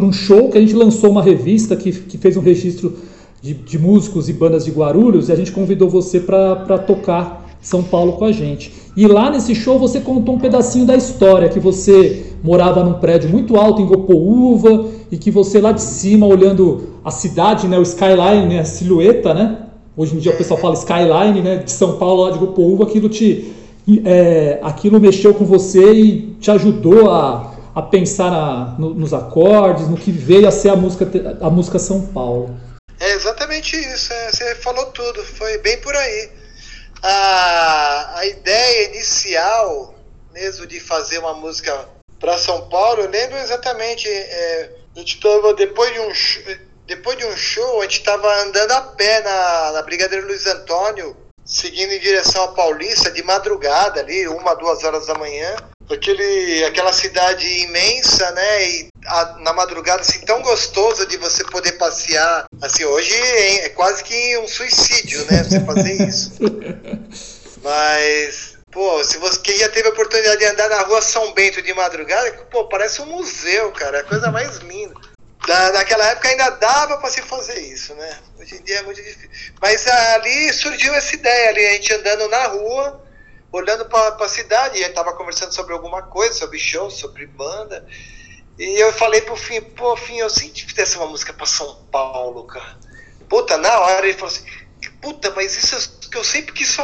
um show que a gente lançou uma revista que, que fez um registro de, de músicos e bandas de Guarulhos e a gente convidou você para tocar São Paulo com a gente. E lá nesse show você contou um pedacinho da história, que você morava num prédio muito alto em Gopoúva e que você lá de cima olhando a cidade, né, o skyline, né, a silhueta, né? Hoje em dia o pessoal fala skyline, né, de São Paulo lá de Gopoúva, aquilo te é, aquilo mexeu com você e te ajudou a, a pensar na, no, nos acordes, no que veio a ser a música, a música São Paulo. É exatamente isso, é, você falou tudo, foi bem por aí. A, a ideia inicial mesmo de fazer uma música para São Paulo, eu lembro exatamente. É, a gente estava depois de um depois de um show, a gente estava andando a pé na, na Brigadeiro Luiz Antônio, seguindo em direção à Paulista, de madrugada ali, uma, duas horas da manhã. Aquele, aquela cidade imensa, né? E a, na madrugada, assim, tão gostoso de você poder passear. Assim, hoje é, é quase que um suicídio, né? Você fazer isso. Mas, pô, se você quem já teve a oportunidade de andar na rua São Bento de madrugada, pô, parece um museu, cara. É a coisa mais linda. Da, naquela época ainda dava para se fazer isso, né? Hoje em dia é muito difícil. Mas ali surgiu essa ideia ali, a gente andando na rua, olhando para a cidade, e estava conversando sobre alguma coisa, sobre show, sobre banda. E eu falei pro Fim, pô, Fim, eu senti que fizesse uma música para São Paulo, cara. Puta, na hora ele falou assim, puta, mas isso é que eu sempre quis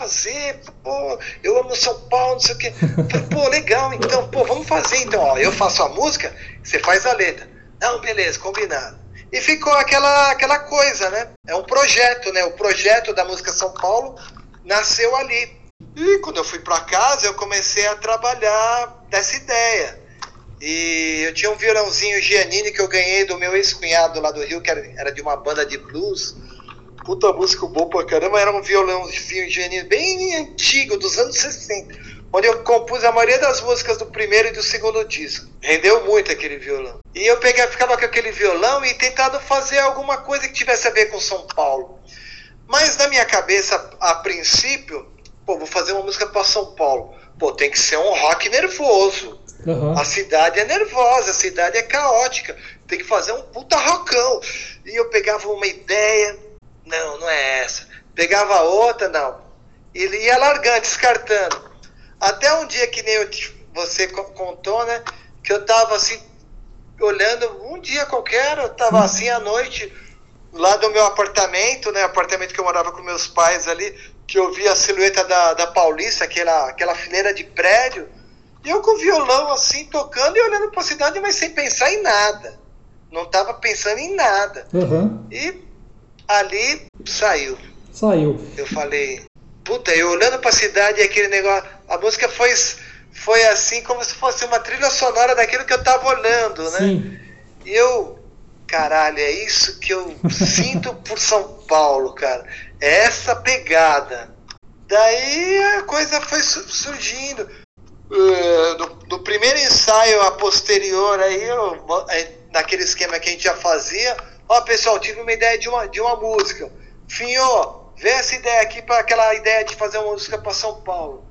fazer, pô, eu amo São Paulo, não sei o quê. Falei, pô, legal, então, pô, vamos fazer então, ó, eu faço a música, você faz a letra. Não, beleza, combinado. E ficou aquela, aquela coisa, né? É um projeto, né? O projeto da música São Paulo nasceu ali. E quando eu fui para casa, eu comecei a trabalhar dessa ideia. E eu tinha um violãozinho Giannini que eu ganhei do meu ex-cunhado lá do Rio, que era, era de uma banda de blues. Puta música boa pra caramba, era um violãozinho Giannini bem antigo, dos anos 60 onde eu compus a maioria das músicas do primeiro e do segundo disco. Rendeu muito aquele violão. E eu peguei, ficava com aquele violão e tentado fazer alguma coisa que tivesse a ver com São Paulo. Mas na minha cabeça, a princípio, pô, vou fazer uma música para São Paulo. Pô, tem que ser um rock nervoso. Uhum. A cidade é nervosa, a cidade é caótica. Tem que fazer um puta rockão. E eu pegava uma ideia, não, não é essa. Pegava outra, não. E ia largando, descartando. Até um dia que nem eu, você contou, né? Que eu tava assim, olhando, um dia qualquer, eu tava uhum. assim à noite, lá do meu apartamento, né? Apartamento que eu morava com meus pais ali, que eu vi a silhueta da, da Paulista, aquela, aquela fileira de prédio, e eu com o violão assim, tocando e olhando para a cidade, mas sem pensar em nada. Não tava pensando em nada. Uhum. E ali saiu. Saiu. Eu falei, puta, eu olhando para a cidade e aquele negócio a música foi, foi assim como se fosse uma trilha sonora daquilo que eu estava olhando, né? Sim. E eu, caralho, é isso que eu sinto por São Paulo, cara. É essa pegada. Daí a coisa foi surgindo. Uh, no, no, primeiro ensaio a posterior aí, eu, naquele esquema que a gente já fazia, ó pessoal, tive uma ideia de uma, de uma música. Finho, vê essa ideia aqui para aquela ideia de fazer uma música para São Paulo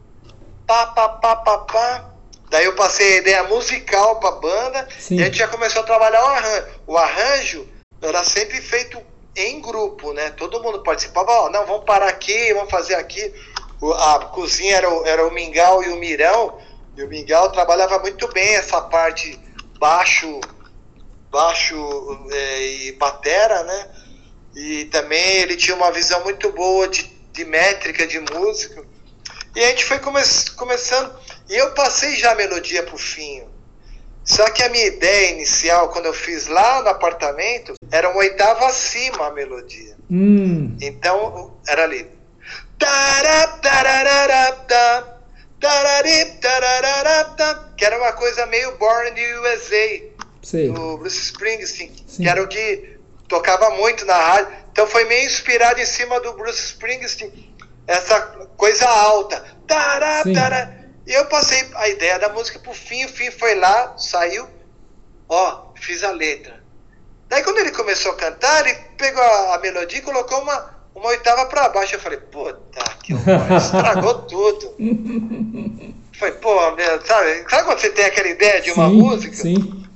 pá, pá, pá, pá, pá. Daí eu passei a ideia musical pra banda Sim. e a gente já começou a trabalhar o arranjo. O arranjo era sempre feito em grupo, né? Todo mundo participava, ó, não, vamos parar aqui, vamos fazer aqui. A cozinha era o, era o Mingau e o Mirão, e o Mingau trabalhava muito bem essa parte baixo, baixo é, e batera, né? E também ele tinha uma visão muito boa de, de métrica de música. E a gente foi come começando. E eu passei já a melodia pro fim. Só que a minha ideia inicial, quando eu fiz lá no apartamento, era uma oitava acima a melodia. Hum. Então, era ali. Que era uma coisa meio Born in the USA. Do Bruce Springsteen. Sim. Que era o que tocava muito na rádio. Então foi meio inspirado em cima do Bruce Springsteen essa coisa alta. Tará, tará. E eu passei a ideia da música pro fim, o fim foi lá, saiu, ó, fiz a letra. Daí quando ele começou a cantar, ele pegou a, a melodia e colocou uma, uma oitava para baixo. Eu falei, puta que horror, estragou tudo. Foi, pô, meu, sabe, sabe quando você tem aquela ideia de uma sim, música? Sim.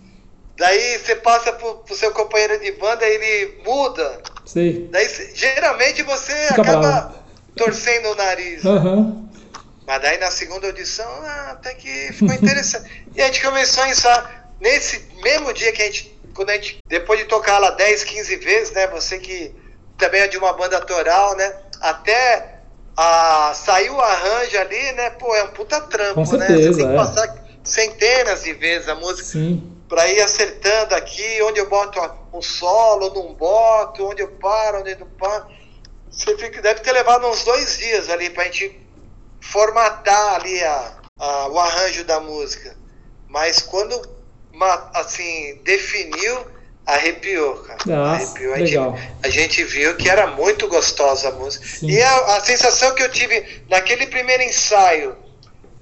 Daí você passa pro, pro seu companheiro de banda, ele muda. Sim. Daí geralmente você Fica acaba. Bravo torcendo o nariz. Uhum. Mas daí na segunda audição, ah, até que ficou interessante. e a gente começou a ensaiar. Nesse mesmo dia que a gente, quando a gente, depois de tocar ela 10, 15 vezes, né? Você que também é de uma banda toral, né? Até a, sair o arranjo ali, né? Pô, é um puta trampo, Com certeza, né? Você tem que é. passar centenas de vezes a música para ir acertando aqui, onde eu boto um solo, não boto, onde eu paro, onde eu não paro. Você fica, deve ter levado uns dois dias ali para a gente formatar ali a, a, o arranjo da música. Mas quando assim definiu, arrepiou, cara. Nossa, arrepiou. A gente, a gente, viu que era muito gostosa a música. Sim. E a, a, sensação que eu tive naquele primeiro ensaio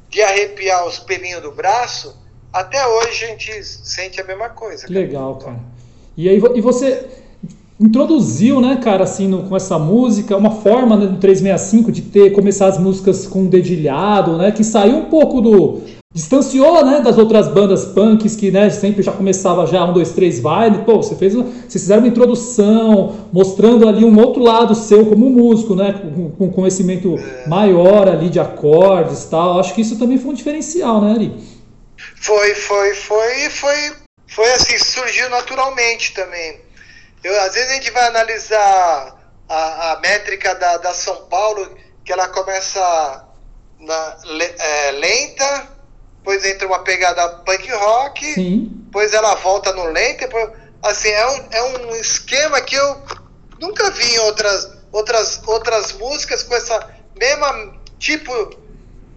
de arrepiar os pelinhos do braço, até hoje a gente sente a mesma coisa. Cara. Legal, cara. E aí e você introduziu, né, cara, assim, no, com essa música, uma forma né, do 365 de ter começar as músicas com dedilhado, né, que saiu um pouco do distanciou, né, das outras bandas punks que, né, sempre já começava já um, dois, três, vai, né, pô, você fez, vocês fizeram uma introdução, mostrando ali um outro lado seu como músico, né, com, com conhecimento maior ali de acordes, tal. Acho que isso também foi um diferencial, né, Ari? Foi, foi, foi, foi, foi assim, surgiu naturalmente também. Eu, às vezes a gente vai analisar a, a métrica da, da São Paulo, que ela começa na, é, lenta, depois entra uma pegada punk rock, Sim. depois ela volta no lento, depois, assim, é um, é um esquema que eu nunca vi em outras, outras, outras músicas com essa mesma tipo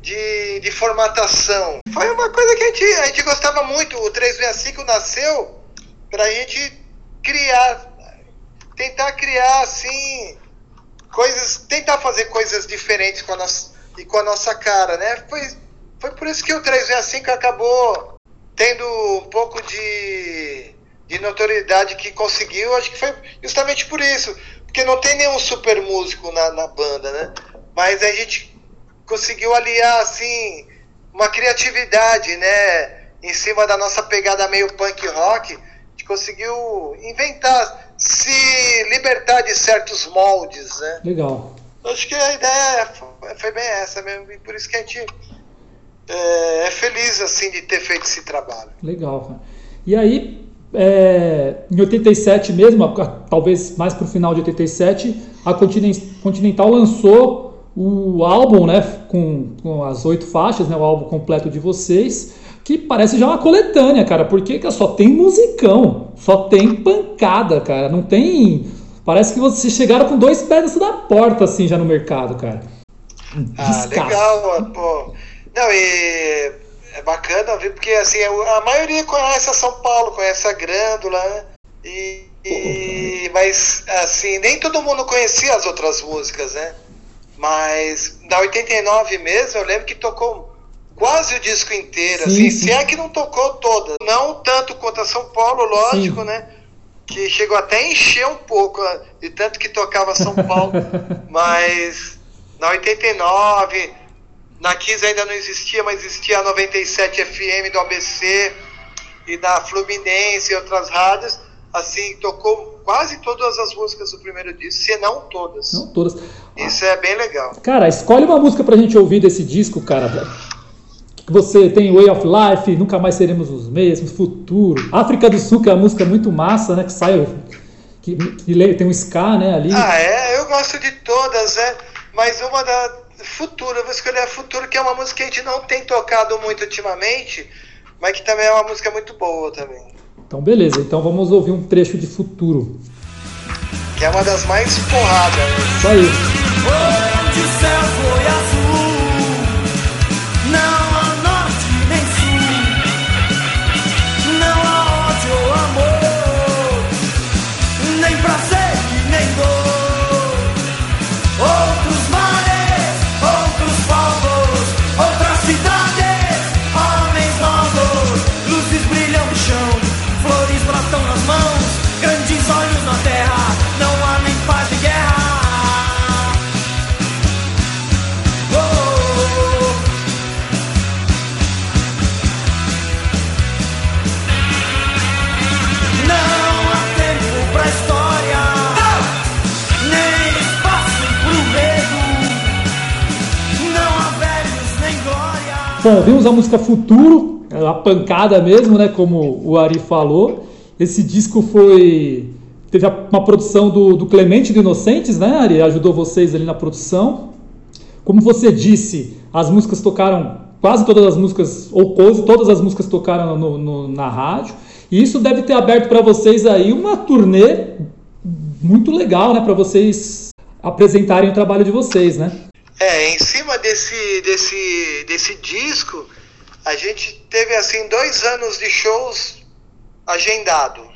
de, de formatação. Foi uma coisa que a gente, a gente gostava muito, o 365 nasceu pra gente criar tentar criar assim coisas, tentar fazer coisas diferentes com a nossa e com a nossa cara, né? Foi, foi por isso que o 365 acabou tendo um pouco de, de notoriedade que conseguiu, acho que foi justamente por isso, porque não tem nenhum super músico na, na banda, né? Mas a gente conseguiu aliar assim uma criatividade, né? Em cima da nossa pegada meio punk rock, a gente conseguiu inventar se libertar de certos moldes, né? Legal. Acho que a ideia foi bem essa mesmo, e por isso que a gente é, é feliz assim de ter feito esse trabalho. Legal, cara. E aí, é, em 87 mesmo, talvez mais para o final de 87, a Continental lançou o álbum, né, com, com as oito faixas, né, o álbum completo de vocês que parece já uma coletânea, cara, porque só tem musicão, só tem pancada, cara, não tem. Parece que vocês chegaram com dois dentro da porta, assim, já no mercado, cara. Ah, legal, pô. Não, e é bacana, viu? Porque, assim, a maioria conhece a São Paulo, conhece a Grândola, né? E, e, mas, assim, nem todo mundo conhecia as outras músicas, né? Mas, na 89 mesmo, eu lembro que tocou quase o disco inteiro, sim, assim, sim. se é que não tocou toda. Não tanto quanto a São Paulo, lógico, sim. né? Que chegou até a encher um pouco, de tanto que tocava São Paulo. mas na 89, na 15 ainda não existia, mas existia a 97 FM do ABC e da Fluminense e outras rádios. Assim, tocou quase todas as músicas do primeiro disco, se não todas. Não todas. Isso é bem legal. Cara, escolhe uma música pra gente ouvir desse disco, cara você tem Way of Life, Nunca Mais Seremos os Mesmos, Futuro. África do Sul, que é uma música muito massa, né? Que sai. Que, que tem um ska, né? Ali. Ah, é? Eu gosto de todas, né? Mas uma da. Futuro, eu vou escolher a Futuro, que é uma música que a gente não tem tocado muito ultimamente, mas que também é uma música muito boa também. Então, beleza. Então vamos ouvir um trecho de Futuro. Que é uma das mais porradas. Né? Isso aí. Onde o céu foi azul, não Bom, vimos a música Futuro, a pancada mesmo, né? Como o Ari falou. Esse disco foi. Teve uma produção do, do Clemente do Inocentes, né, Ari? Ajudou vocês ali na produção. Como você disse, as músicas tocaram quase todas as músicas, ou quase todas as músicas tocaram no, no, na rádio. E isso deve ter aberto para vocês aí uma turnê muito legal, né? Para vocês apresentarem o trabalho de vocês, né? É, em cima desse, desse, desse disco, a gente teve assim dois anos de shows agendados.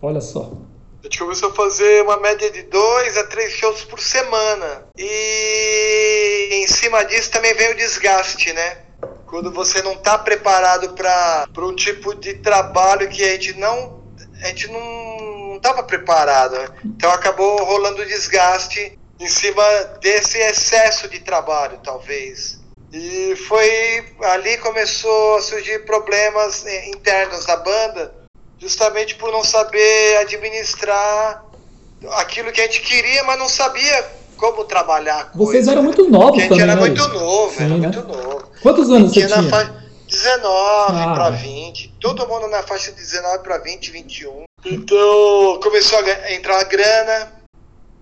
Olha só. A gente começou a fazer uma média de dois a três shows por semana. E em cima disso também vem o desgaste, né? Quando você não está preparado para um tipo de trabalho que a gente não a gente não estava preparado. Né? Então acabou rolando desgaste em cima desse excesso de trabalho, talvez. E foi ali começou a surgir problemas internos da banda, justamente por não saber administrar aquilo que a gente queria, mas não sabia como trabalhar. Vocês eram muito novos também, A gente era né? muito novo, Sim, era né? muito novo. Quantos anos você tinha? Fa... 19 ah. para 20, todo mundo na faixa de 19 para 20, 21. Então começou a entrar a grana,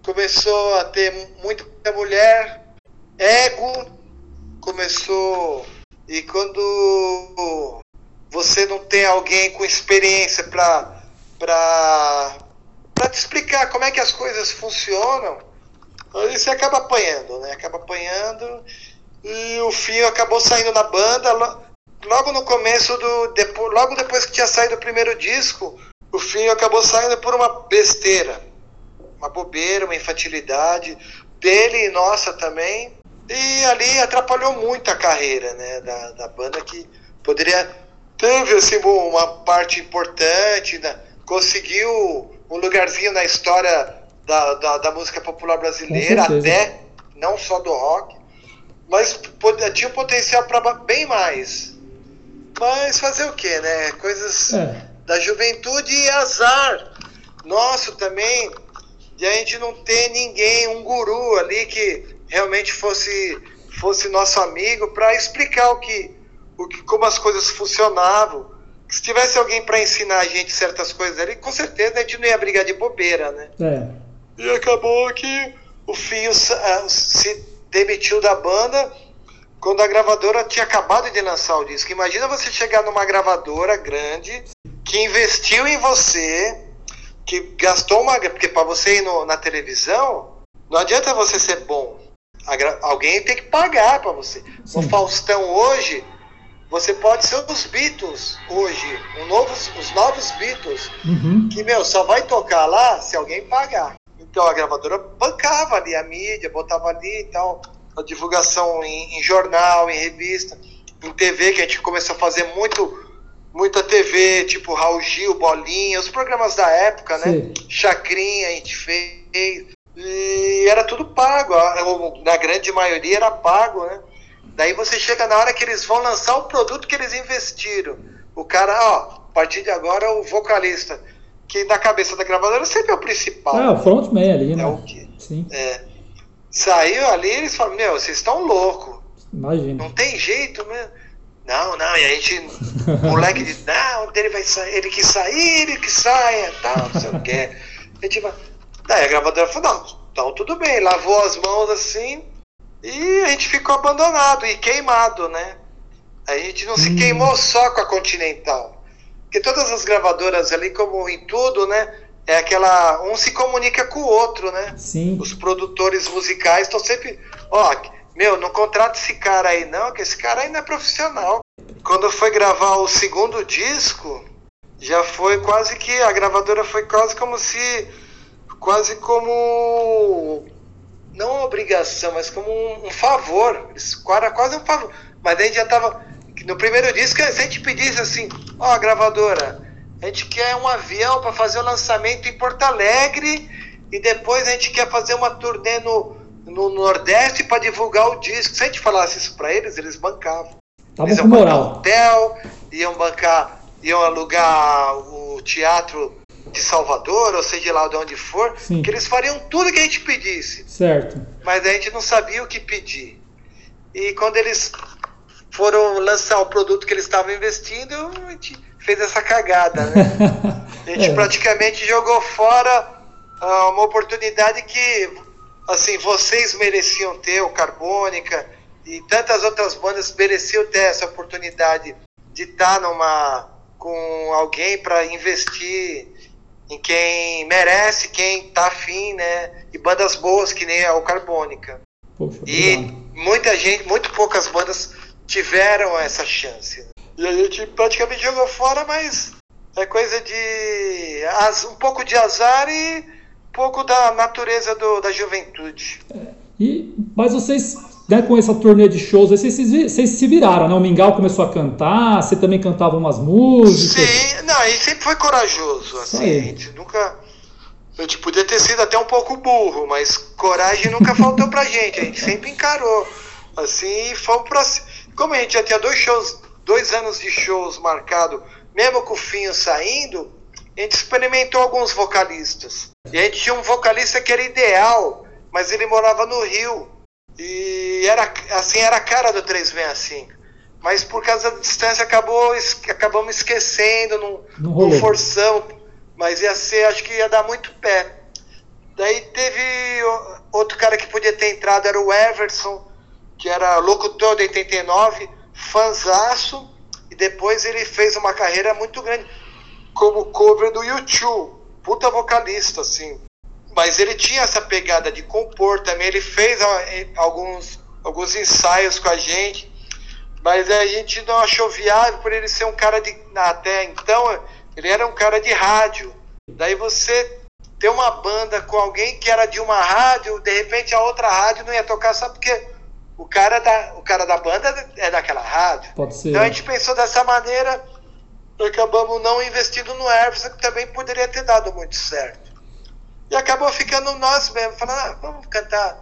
começou a ter muita mulher, ego começou. E quando você não tem alguém com experiência para para te explicar como é que as coisas funcionam, aí você acaba apanhando, né? Acaba apanhando e o Fio acabou saindo na banda logo no começo do depois, logo depois que tinha saído o primeiro disco, o Fio acabou saindo por uma besteira uma bobeira, uma infantilidade dele e nossa também. E ali atrapalhou muito a carreira né, da, da banda, que poderia. Teve assim, uma parte importante, né, conseguiu um lugarzinho na história da, da, da música popular brasileira, até, não só do rock, mas tinha potencial para bem mais. Mas fazer o que, né? Coisas é. da juventude e azar. Nosso também, de a gente não ter ninguém, um guru ali que realmente fosse fosse nosso amigo para explicar o que, o que como as coisas funcionavam. Se tivesse alguém para ensinar a gente certas coisas ali, com certeza a gente não ia brigar de bobeira, né? É. E acabou que o Fio ah, se demitiu da banda quando a gravadora tinha acabado de lançar o disco. Imagina você chegar numa gravadora grande que investiu em você, que gastou uma. Porque para você ir no, na televisão, não adianta você ser bom. Alguém tem que pagar para você. Sim. O Faustão hoje, você pode ser os Beatles hoje, um novos, os novos Beatles, uhum. que, meu, só vai tocar lá se alguém pagar. Então a gravadora bancava ali a mídia, botava ali e tal, a divulgação em, em jornal, em revista, em TV, que a gente começou a fazer muito muita TV, tipo Raul Gil, Bolinha, os programas da época, né? Sim. Chacrinha a gente fez. E era tudo pago, na grande maioria era pago, né? Daí você chega na hora que eles vão lançar o produto que eles investiram. O cara, ó, a partir de agora o vocalista, que na cabeça da gravadora sempre é o principal. É, o frontman ali, né? É o que? Sim. É. Saiu ali, eles falam, meu, vocês estão loucos. Imagina. Não tem jeito mesmo. Não, não, e a gente, o moleque diz, não, ele vai sair, ele que sair, ele que saia, tal, não sei o que. A gente vai. Daí a gravadora falou, não, então tudo bem, lavou as mãos assim e a gente ficou abandonado e queimado, né? A gente não se hum. queimou só com a Continental. Porque todas as gravadoras ali, como em tudo, né? É aquela. Um se comunica com o outro, né? Sim. Os produtores musicais estão sempre. Ó, meu, não contrata esse cara aí não, que esse cara não é profissional. Quando foi gravar o segundo disco, já foi quase que a gravadora foi quase como se quase como não uma obrigação, mas como um, um favor, era quase um favor. Mas a gente já tava no primeiro disco, se a gente pedisse assim, ó, oh, gravadora, a gente quer um avião para fazer o lançamento em Porto Alegre e depois a gente quer fazer uma turnê no no Nordeste para divulgar o disco. Se a gente falasse isso para eles, eles bancavam. Tava eles iam com moral. bancar hotel, iam bancar, iam alugar o teatro de Salvador, ou seja lá de onde for, Sim. que eles fariam tudo que a gente pedisse. Certo. Mas a gente não sabia o que pedir. E quando eles foram lançar o produto que eles estavam investindo, a gente fez essa cagada, né? A gente é. praticamente jogou fora uh, uma oportunidade que assim, vocês mereciam ter o Carbônica e tantas outras bandas mereciam ter essa oportunidade de estar numa com alguém para investir em quem merece, quem tá afim, né? E bandas boas que nem a o Carbônica. Poxa, e muita gente, muito poucas bandas tiveram essa chance. E a gente praticamente jogou fora, mas é coisa de um pouco de azar e pouco da natureza do, da juventude. É, e, mas vocês né, com essa turnê de shows, vocês, vocês, se viraram, né? O Mingau começou a cantar, você também cantava umas músicas. Sim, não, a gente sempre foi corajoso, assim, a gente nunca. A gente podia ter sido até um pouco burro, mas coragem nunca faltou pra gente, a gente sempre encarou. Assim, e pra. Como a gente já tinha dois shows, dois anos de shows marcado, mesmo com o Finho saindo, a gente experimentou alguns vocalistas. E a gente tinha um vocalista que era ideal, mas ele morava no Rio. E era assim, era a cara do 365. Mas por causa da distância acabou, acabamos esquecendo, não, não, não forçamos. Mas ia ser, acho que ia dar muito pé. Daí teve outro cara que podia ter entrado, era o Everson, que era locutor de 89, fanzaço, e depois ele fez uma carreira muito grande como cover do YouTube, puta vocalista, assim. Mas ele tinha essa pegada de compor também. Ele fez alguns, alguns ensaios com a gente, mas a gente não achou viável por ele ser um cara de. Até então, ele era um cara de rádio. Daí você ter uma banda com alguém que era de uma rádio, de repente a outra rádio não ia tocar só porque o cara da, o cara da banda é daquela rádio. Pode ser. Então a gente pensou dessa maneira, acabamos não investindo no Everson, que também poderia ter dado muito certo. E acabou ficando nós mesmo, falando, ah, vamos cantar.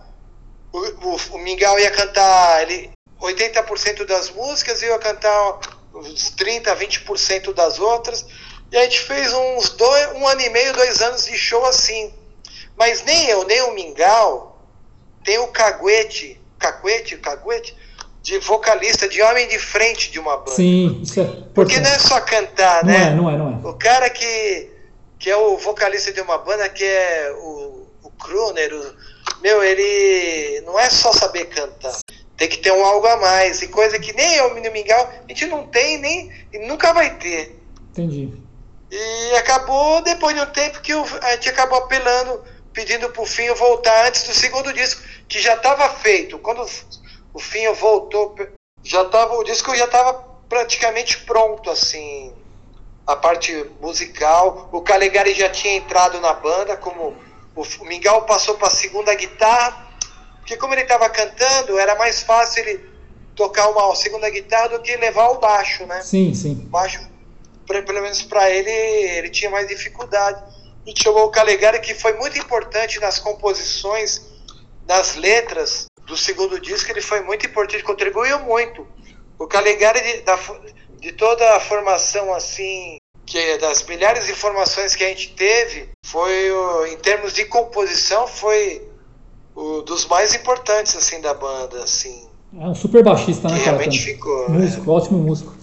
O, o, o Mingau ia cantar ele, 80% das músicas e eu ia cantar uns 30, 20% das outras. E a gente fez uns dois, um ano e meio, dois anos de show assim. Mas nem eu, nem o Mingau tem o caguete, caguete, caguete, de vocalista, de homem de frente de uma banda. Sim, isso é. Porque não é só cantar, não né? É, não é, não é. O cara que que é o vocalista de uma banda que é o, o Kruner. O, meu, ele não é só saber cantar. Tem que ter um algo a mais. E coisa que nem eu, Menino Mingau, a gente não tem nem e nunca vai ter. Entendi. E acabou depois de um tempo que a gente acabou apelando, pedindo pro Finho voltar antes do segundo disco, que já estava feito. Quando o Finho voltou, já tava, o disco já estava praticamente pronto, assim a parte musical. O Calegari já tinha entrado na banda, como o Mingau passou para a segunda guitarra, porque como ele estava cantando, era mais fácil ele tocar uma segunda guitarra do que levar o baixo, né? Sim, sim. O baixo, pelo menos para ele, ele tinha mais dificuldade. E chamou o Calegari, que foi muito importante nas composições, nas letras do segundo disco, ele foi muito importante, contribuiu muito. O Calegari, da, de toda a formação assim, que é das milhares de informações que a gente teve, foi em termos de composição foi o dos mais importantes assim da banda, assim. É um super baixista, né, cara? Realmente ficou. Músico, é. ótimo músico.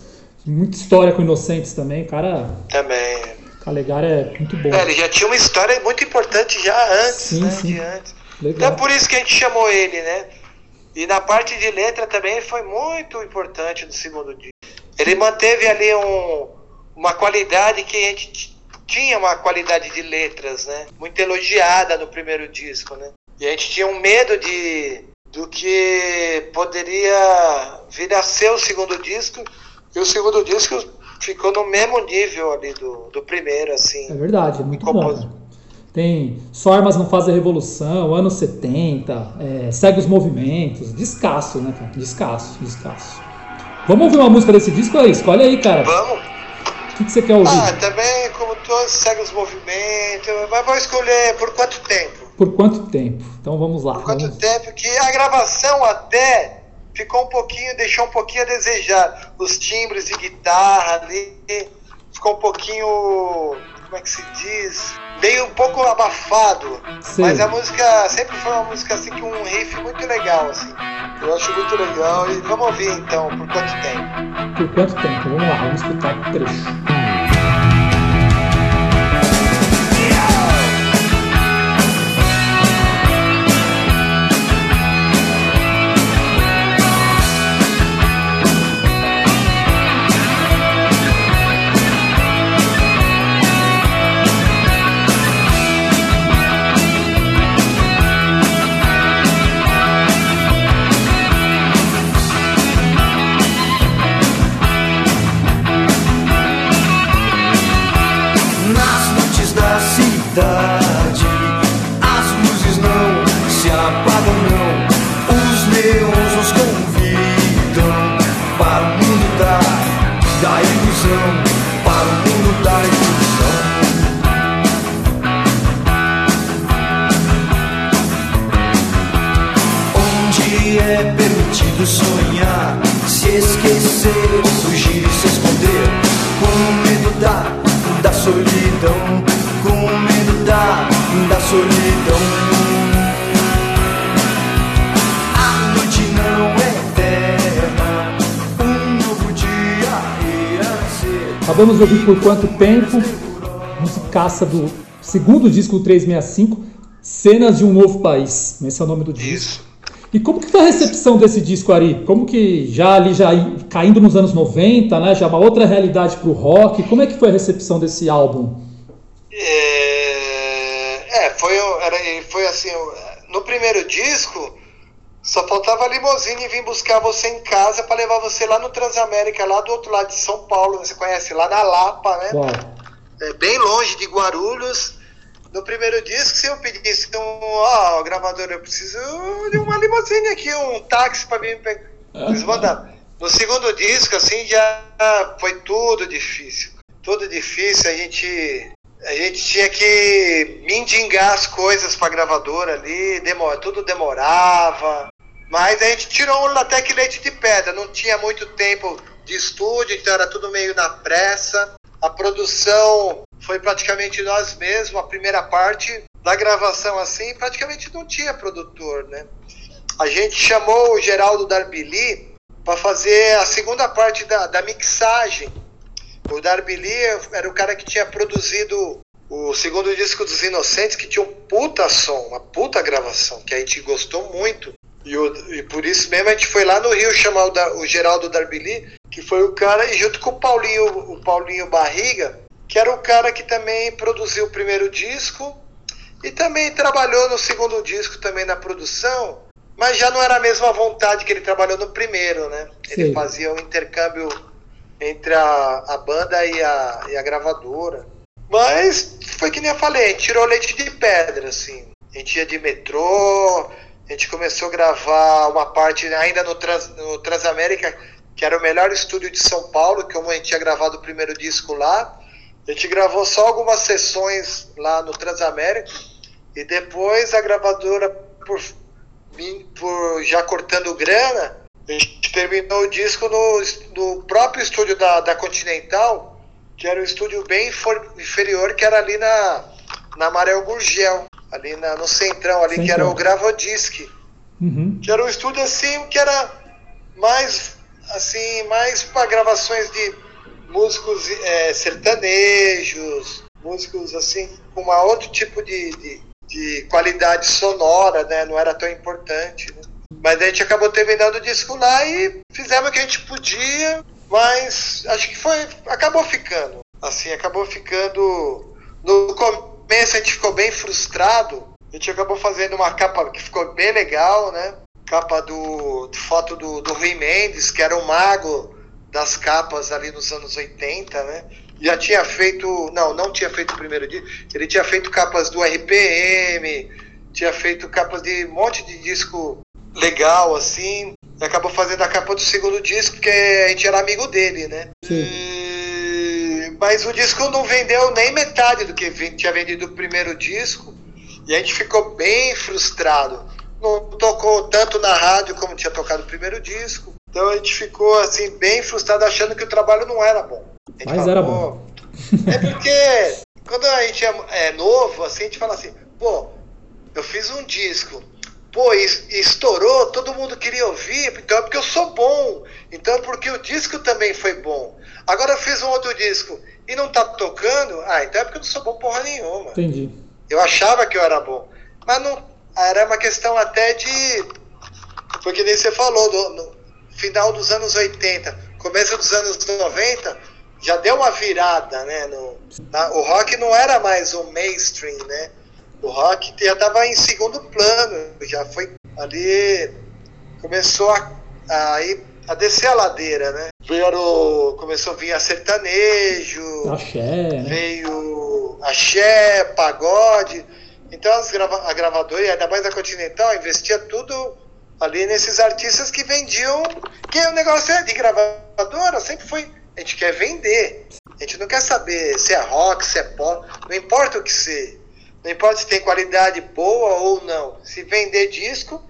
Muita história com Inocentes também, cara. Também. Calegari é muito bom. É, ele já tinha uma história muito importante já antes, sim, né? Sim. De antes. Legal. Então é por isso que a gente chamou ele, né? E na parte de letra também foi muito importante no segundo dia. Ele manteve ali um, uma qualidade que a gente tinha uma qualidade de letras, né? Muito elogiada no primeiro disco, né? E a gente tinha um medo de do que poderia vir a ser o segundo disco. E o segundo disco ficou no mesmo nível ali do, do primeiro, assim. É verdade, é muito bom. Tem Só Armas Não Fazem Revolução, anos 70, é, Segue os Movimentos, descasso, né, cara? Descasso, descasso. Vamos ouvir uma música desse disco aí? Escolhe aí, cara. Vamos. O que, que você quer ouvir? Ah, também, como todos, segue os movimentos. Mas vou escolher por quanto tempo? Por quanto tempo? Então vamos lá. Por quanto vamos... tempo? Que a gravação até ficou um pouquinho, deixou um pouquinho a desejar. Os timbres de guitarra ali, ficou um pouquinho, como é que se diz? Meio um pouco abafado. Sim. Mas a música sempre foi uma música assim com um riff muito legal, assim. Eu acho muito legal. E vamos ouvir então, por quanto tempo? Por quanto tempo? Vamos lá, vamos escutar o trecho. Cidade. As luzes não se apagam, não. Os neons nos convidam para o mundo da, da ilusão, para o mundo da ilusão. Onde é permitido sonhar, Acabamos de ouvir por quanto tempo? Musicaça do segundo disco do 365, Cenas de um Novo País. Esse é o nome do disco. Isso. E como que foi a recepção desse disco, Ari? Como que já ali, já caindo nos anos 90, né? Já uma outra realidade pro rock. Como é que foi a recepção desse álbum? É, é, foi, era, foi assim, no primeiro disco, só faltava a limousine vir buscar você em casa para levar você lá no Transamérica, lá do outro lado de São Paulo, você conhece, lá na Lapa, né? Uau. É, bem longe de Guarulhos. No primeiro disco, se eu pedisse um, ó, gravador, eu preciso de uma limousine aqui, um táxi para vir me pegar. Eles mandaram. No segundo disco, assim, já foi tudo difícil. Tudo difícil, a gente a gente tinha que mendigar as coisas para gravadora ali, demora, tudo demorava. Mas a gente tirou até que leite de pedra, não tinha muito tempo de estúdio, então era tudo meio na pressa. A produção foi praticamente nós mesmos, a primeira parte da gravação assim, praticamente não tinha produtor, né? A gente chamou o Geraldo Darbili para fazer a segunda parte da, da mixagem. O Darbili era o cara que tinha produzido o segundo disco dos Inocentes, que tinha um puta som, uma puta gravação, que a gente gostou muito. E, o, e por isso mesmo a gente foi lá no Rio chamar o, da, o Geraldo Darbili, que foi o cara, e junto com o Paulinho, o Paulinho Barriga, que era o cara que também produziu o primeiro disco e também trabalhou no segundo disco também na produção, mas já não era a mesma vontade que ele trabalhou no primeiro, né? Ele Sim. fazia um intercâmbio entre a, a banda e a, e a gravadora. Mas foi que nem eu falei, a gente tirou leite de pedra, assim. A gente ia de metrô, a gente começou a gravar uma parte ainda no, Trans, no Transamérica, que era o melhor estúdio de São Paulo, que como a gente tinha gravado o primeiro disco lá. A gente gravou só algumas sessões lá no Transamérica e depois a gravadora, por, por já cortando grana, a gente terminou o disco no, no próprio estúdio da, da Continental, que era um estúdio bem inferior, que era ali na, na Amarel Gurgel, ali na, no centrão, ali que era o Gravodisc Uhum. que era um estúdio assim que era mais assim mais para gravações de músicos é, sertanejos músicos assim com uma outro tipo de, de, de qualidade sonora né não era tão importante né? mas a gente acabou terminando o disco lá e fizemos o que a gente podia mas acho que foi acabou ficando assim acabou ficando no começo a gente ficou bem frustrado a gente acabou fazendo uma capa que ficou bem legal, né? Capa do de foto do, do Rui Mendes, que era o mago das capas ali nos anos 80, né? Já tinha feito, não, não tinha feito o primeiro dia. Ele tinha feito capas do RPM, tinha feito capas de um monte de disco legal assim. E acabou fazendo a capa do segundo disco, porque a gente era amigo dele, né? Sim. E- Mas o disco não vendeu nem metade do que tinha vendido o primeiro disco. E a gente ficou bem frustrado. Não tocou tanto na rádio como tinha tocado o primeiro disco. Então a gente ficou assim bem frustrado achando que o trabalho não era bom. Mas era bom. É porque quando a gente é, é novo, assim, a gente fala assim, pô, eu fiz um disco, pô, e, e estourou, todo mundo queria ouvir, então é porque eu sou bom, então é porque o disco também foi bom. Agora eu fiz um outro disco e não tá tocando, ah, então é porque eu não sou bom porra nenhuma. Entendi. Eu achava que eu era bom. Mas não, era uma questão até de. Foi que nem você falou, do, no final dos anos 80, começo dos anos 90, já deu uma virada, né? No, na- o rock não era mais o mainstream, né? O rock já estava em segundo plano, já foi ali. Começou a, a, ir- a descer a ladeira, né? Vieram, começou a vir a sertanejo Axé, né? veio axé, pagode. Então as grava a gravadora, e ainda mais a Continental, investia tudo ali nesses artistas que vendiam. Que o negócio é de gravadora, sempre foi. A gente quer vender. A gente não quer saber se é rock, se é pop. Não importa o que ser. Não importa se tem qualidade boa ou não. Se vender disco,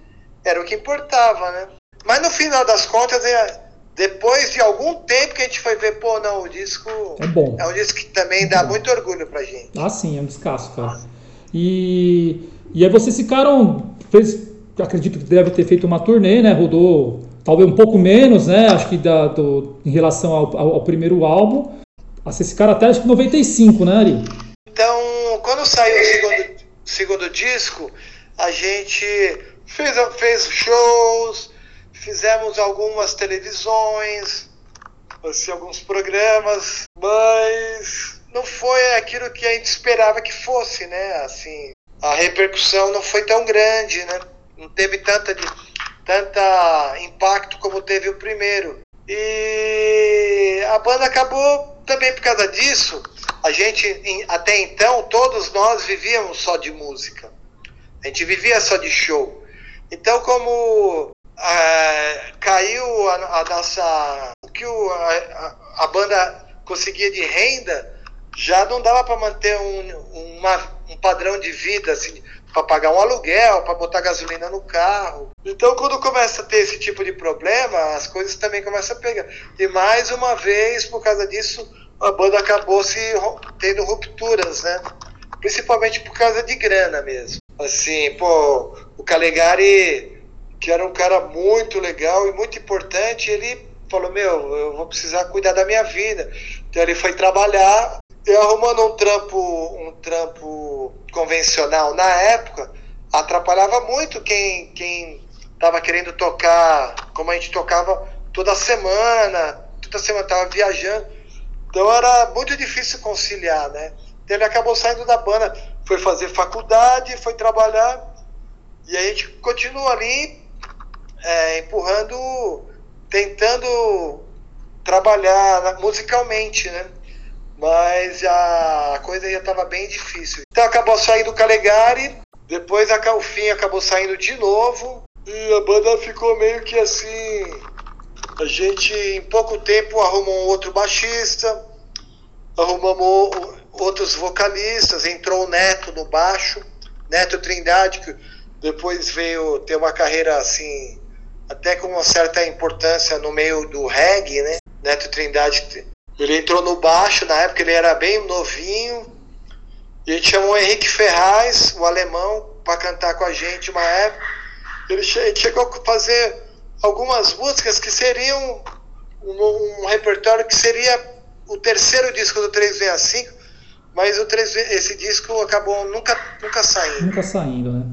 era o que importava, né? Mas no final das contas, é, depois de algum tempo que a gente foi ver, pô, não, o disco é bom. É um disco que também dá muito orgulho pra gente. Ah, sim, é um descasso, cara. E, e aí vocês ficaram, fez, acredito que deve ter feito uma turnê, né? Rodou talvez um pouco menos, né? Acho que da, do, em relação ao, ao, ao primeiro álbum. Ah, vocês ficaram até acho que 95, né, Ari? Então, quando saiu o segundo, segundo disco, a gente fez, fez shows, fizemos algumas televisões, assim, alguns programas, mas não foi aquilo que a gente esperava que fosse, né? Assim, a repercussão não foi tão grande, né? Não teve tanta, tanta impacto como teve o primeiro. E a banda acabou também por causa disso. A gente, até então, todos nós vivíamos só de música. A gente vivia só de show. Então, como é, caiu a, a, nossa. O que o, a, a, banda conseguia de renda já não dava para manter um, uma, um padrão de vida, assim, para pagar um aluguel, para botar gasolina no carro. Então, quando começa a ter esse tipo de problema, as coisas também começam a pegar. E mais uma vez, por causa disso, a banda acabou se tendo rupturas, né? Principalmente por causa de grana mesmo. Assim, pô, o Calegari que era um cara muito legal e muito importante, ele falou: Meu, eu vou precisar cuidar da minha vida. Então ele foi trabalhar e arrumando um trampo, um trampo convencional na época, atrapalhava muito quem quem estava querendo tocar, como a gente tocava toda semana, toda semana estava viajando. Então era muito difícil conciliar, né? Então ele acabou saindo da banda, foi fazer faculdade, foi trabalhar, e a gente continua ali é, empurrando, tentando trabalhar musicalmente, né? Mas a coisa já estava bem difícil. Então acabou saindo o Calegari, depois o fim acabou saindo de novo, e a banda ficou meio que assim. A gente em pouco tempo arrumou um outro baixista, arrumamos outros vocalistas, entrou o Neto no baixo, Neto Trindade, que depois veio ter uma carreira assim até com uma certa importância no meio do reggae, né? Neto Trindade, ele entrou no baixo, na época ele era bem novinho, e a gente chamou o Henrique Ferraz, o alemão, para cantar com a gente uma época. Ele chegou a fazer algumas músicas que seriam um, um repertório que seria o terceiro disco do 365, mas o 3, esse disco acabou nunca, nunca saindo. Nunca saindo, né?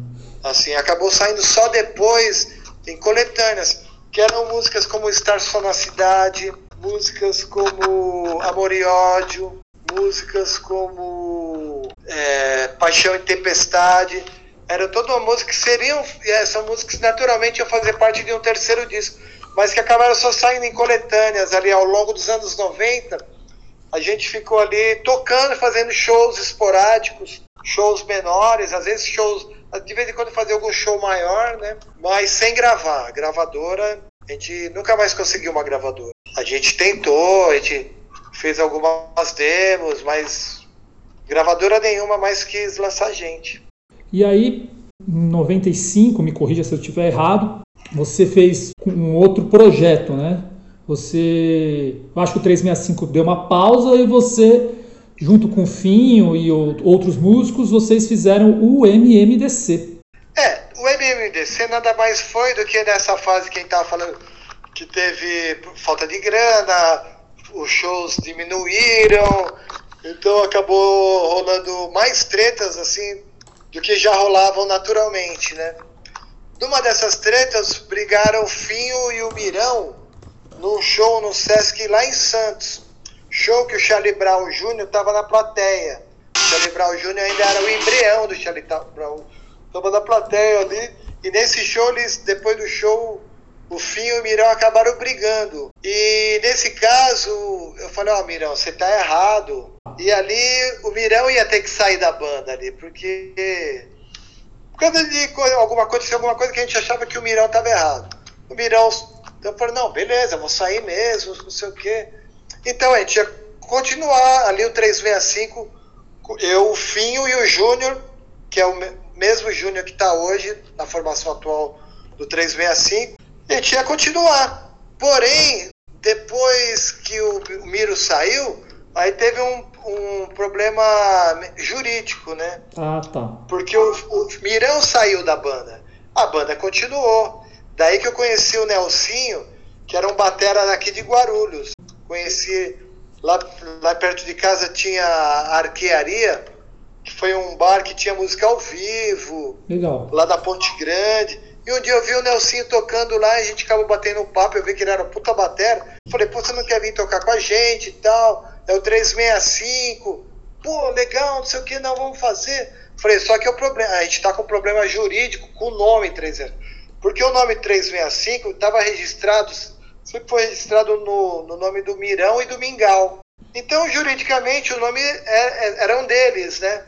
Assim, acabou saindo só depois em coletâneas, que eram músicas como Estar Só na Cidade, músicas como Amor e Ódio, músicas como é, Paixão e Tempestade. Era toda uma música que seriam, são músicas que naturalmente iam fazer parte de um terceiro disco, mas que acabaram só saindo em coletâneas ali ao longo dos anos 90. A gente ficou ali tocando, fazendo shows esporádicos, shows menores, às vezes shows de vez em quando fazer algum show maior, né? Mas sem gravar. Gravadora, a gente nunca mais conseguiu uma gravadora. A gente tentou, a gente fez algumas demos, mas gravadora nenhuma mais quis lançar a gente. E aí, em 95, me corrija se eu estiver errado, você fez um outro projeto, né? Você, eu acho que o 365 deu uma pausa e você junto com o Finho e outros músicos, vocês fizeram o MMDC. É, o MMDC nada mais foi do que nessa fase que a gente estava falando, que teve falta de grana, os shows diminuíram, então acabou rolando mais tretas assim do que já rolavam naturalmente, né? Numa dessas tretas brigaram o Finho e o Mirão num show no Sesc lá em Santos show que o Charlie Brown Jr. estava na plateia. O Charlie Brown Jr. ainda era o embrião do Charlie Brown. Estava na plateia ali. E nesse show, eles, depois do show, o Fim e o Mirão acabaram brigando. E nesse caso, eu falei, ó, oh, Mirão, você tá errado. E ali o Mirão ia ter que sair da banda ali, porque por causa de alguma coisa, alguma coisa que a gente achava que o Mirão tava errado. O Mirão, então eu falei, não, beleza, vou sair mesmo, não sei o quê. Então a gente ia continuar ali o 365, eu, o Finho e o Júnior, que é o mesmo Júnior que está hoje na formação atual do 365, a gente ia continuar. Porém, depois que o Miro saiu, aí teve um, um problema jurídico, né? Ah, tá. Porque o, o Mirão saiu da banda. A banda continuou. Daí que eu conheci o Nelsinho, que era um batera daqui de Guarulhos. Conheci lá, lá perto de casa tinha a Arquearia, que foi um bar que tinha música ao vivo. Legal. Lá da Ponte Grande. E um dia eu vi o Nelsinho tocando lá, e a gente acabou batendo um papo, eu vi que ele era puta batera. Falei, pô, você não quer vir tocar com a gente e tal? É o 365. Pô, legal, não sei o que, não, vamos fazer. Falei, só que é o problema, a gente tá com um problema jurídico com o nome 365. Porque o nome 365 estava registrado, sempre foi registrado no, no nome do Mirão e do Mingau. Então, juridicamente, o nome é, é, era um deles, né?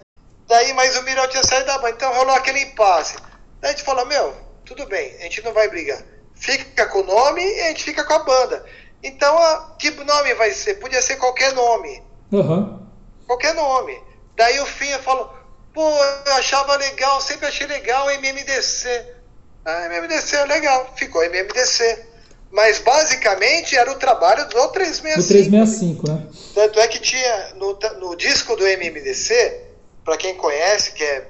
Daí, mas o Mirão tinha saído da banda, então rolou aquele impasse. Daí a gente falou, meu, tudo bem, a gente não vai brigar. Fica com o nome e a gente fica com a banda. Então, a, que nome vai ser? Podia ser qualquer nome. Uhum. Qualquer nome. Daí o Finha falou, pô, eu achava legal, sempre achei legal MMDC. A MMDC é legal, ficou MMDC. Mas basicamente era o trabalho do 365. Do 365, né? Tanto é que tinha no, no disco do MMDC, para quem conhece, que é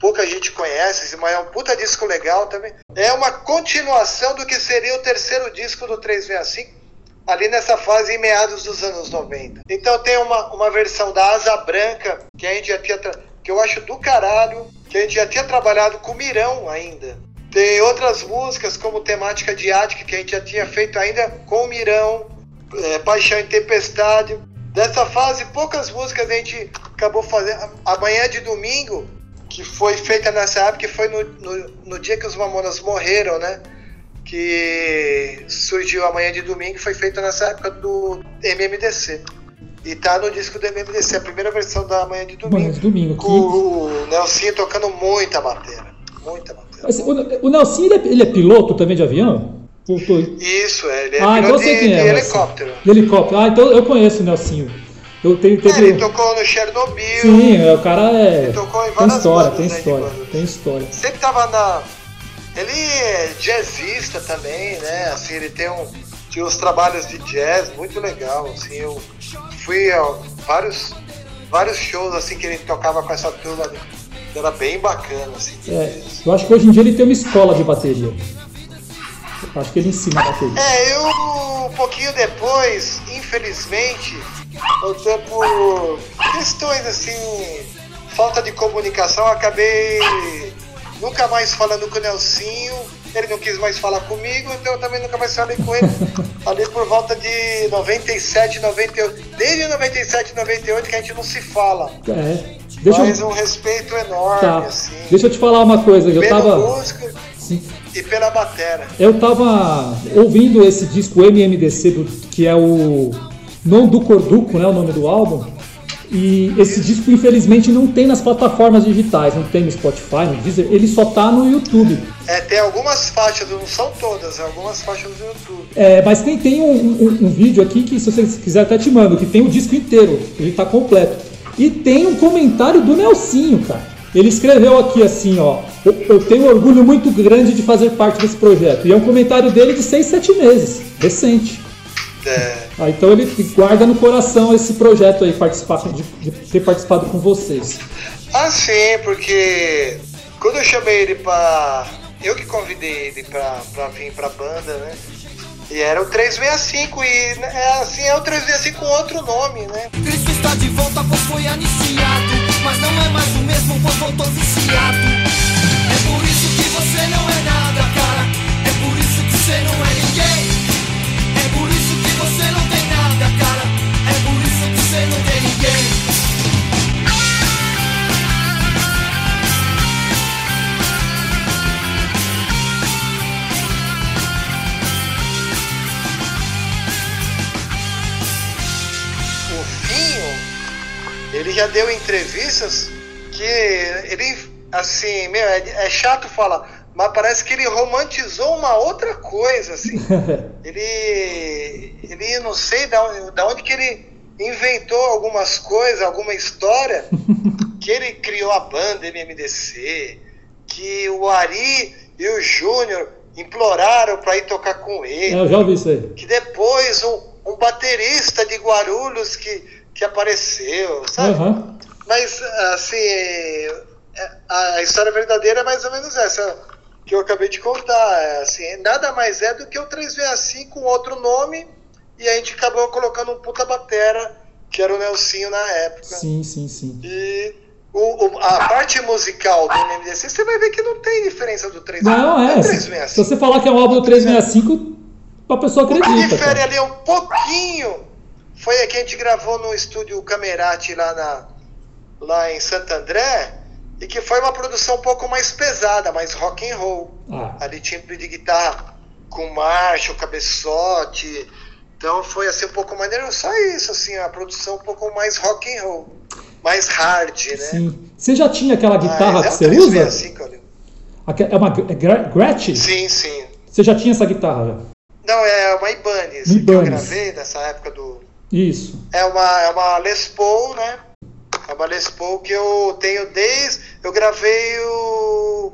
pouca gente conhece, mas é um puta disco legal também. É uma continuação do que seria o terceiro disco do 365, ali nessa fase em meados dos anos 90. Então tem uma, uma versão da Asa Branca, que a gente já tinha. que eu acho do caralho, que a gente já tinha trabalhado com o Mirão ainda. Tem outras músicas, como temática de Ática, que a gente já tinha feito ainda com o Mirão, é, Paixão e Tempestade. Dessa fase, poucas músicas a gente acabou fazendo. Amanhã de domingo, que foi feita nessa época, que foi no, no, no dia que os Mamonas morreram, né? Que surgiu amanhã de domingo, foi feita nessa época do MMDC. E tá no disco do MMDC, a primeira versão da Manhã de Domingo. Manhã de Domingo. Com o Nelson tocando muita bateria. Muita bateria. O, o Nelson, ele é, ele é, piloto também de avião? Isso, é, ele é ah, então piloto então de, é, de helicóptero. De helicóptero. Ah, então eu conheço o Nelsinho. Eu tenho, teve... é, ele tocou no Chernobyl. Sim, é, o cara é. Ele tocou em tem história, bandas, tem né, história, tem história. Sempre tava na. Ele é jazzista também, né? Assim, ele tem um. Tinha uns trabalhos de jazz muito legal. Assim, eu fui a vários, vários shows assim que ele tocava com essa turma. Era bem bacana, assim. É, eu acho que hoje em dia ele tem uma escola de bateria. Eu acho que ele ensina a bateria. É, eu um pouquinho depois, infelizmente, até por questões assim, falta de comunicação, acabei nunca mais falando com o Nelsinho. Ele não quis mais falar comigo, então eu também nunca mais falei com ele. Ali por volta de 97, 98. Desde 97, 98 que a gente não se fala. É. Deixa Mas eu... um respeito enorme, tá. assim. Deixa eu te falar uma coisa. Eu pela tava... música Sim. e pela batera. Eu tava ouvindo esse disco MMDC, do, que é o Non do Corduco, né, o nome do álbum. E esse disco, infelizmente, não tem nas plataformas digitais, não tem no Spotify, no Deezer, ele só tá no YouTube. É, tem algumas faixas, não são todas, algumas faixas do YouTube. É, mas tem, tem um, um, um vídeo aqui que, se você quiser, até te mando, que tem o disco inteiro, ele tá completo. E tem um comentário do Nelsinho, cara. Ele escreveu aqui assim, ó. Eu tenho orgulho muito grande de fazer parte desse projeto. E é um comentário dele de 6, 7 meses. Recente. É. Ah, então ele guarda no coração esse projeto aí, participar, de, de ter participado com vocês. Ah, sim, porque quando eu chamei ele pra. Eu que convidei ele pra, pra vir pra banda, né? E era o 365 e é, assim é o 365 com outro nome, né? Cristo está de volta, pois foi anunciado. Mas não é mais o mesmo, pois voltou viciado. É por isso que você não é nada, cara. É por isso que você não é ninguém. É por isso que você não tem nada, cara. É por isso que você não tem ninguém. Já deu entrevistas que ele, assim, meu, é, é chato falar, mas parece que ele romantizou uma outra coisa, assim. ele, ele não sei da, da onde que ele inventou algumas coisas, alguma história, que ele criou a banda MMDC, que o Ari e o Júnior imploraram para ir tocar com ele. É, eu já ouvi isso aí. Que depois um, um baterista de Guarulhos que, que apareceu, sabe? Aham. Mas, assim, é- a história verdadeira é mais ou menos essa que eu acabei de contar. É, Assim, nada mais é do que o 365 com outro nome e a gente acabou colocando um puta batera, que era o Nelsinho na época. Sim, sim, sim. E o, o- a parte musical do MMDC, você vai ver que não tem diferença do 365. Não, é. Se, 365. se você falar que é um álbum do 365, a pessoa O que acredita. difere cara. ali um pouquinho foi a que a gente gravou no estúdio Camerati lá, na, lá em Santo André e que foi uma produção um pouco mais pesada, mais rock and roll. Ah, Ali timbre de guitarra com marcha, cabeçote. Então foi assim um pouco maneiro, só isso, assim, a produção um pouco mais rock and roll, mais hard, né? sim. Você já tinha aquela guitarra Mas que é você usa? 365 ali. Aque- É uma é Gretsch? Sim, sim. Você já tinha essa guitarra? Não, é uma Ibanez, Uma que eu Ibanez. gravei nessa época do, Isso. É uma, é uma Les Paul, né? É uma Les Paul que eu tenho desde. Eu gravei o.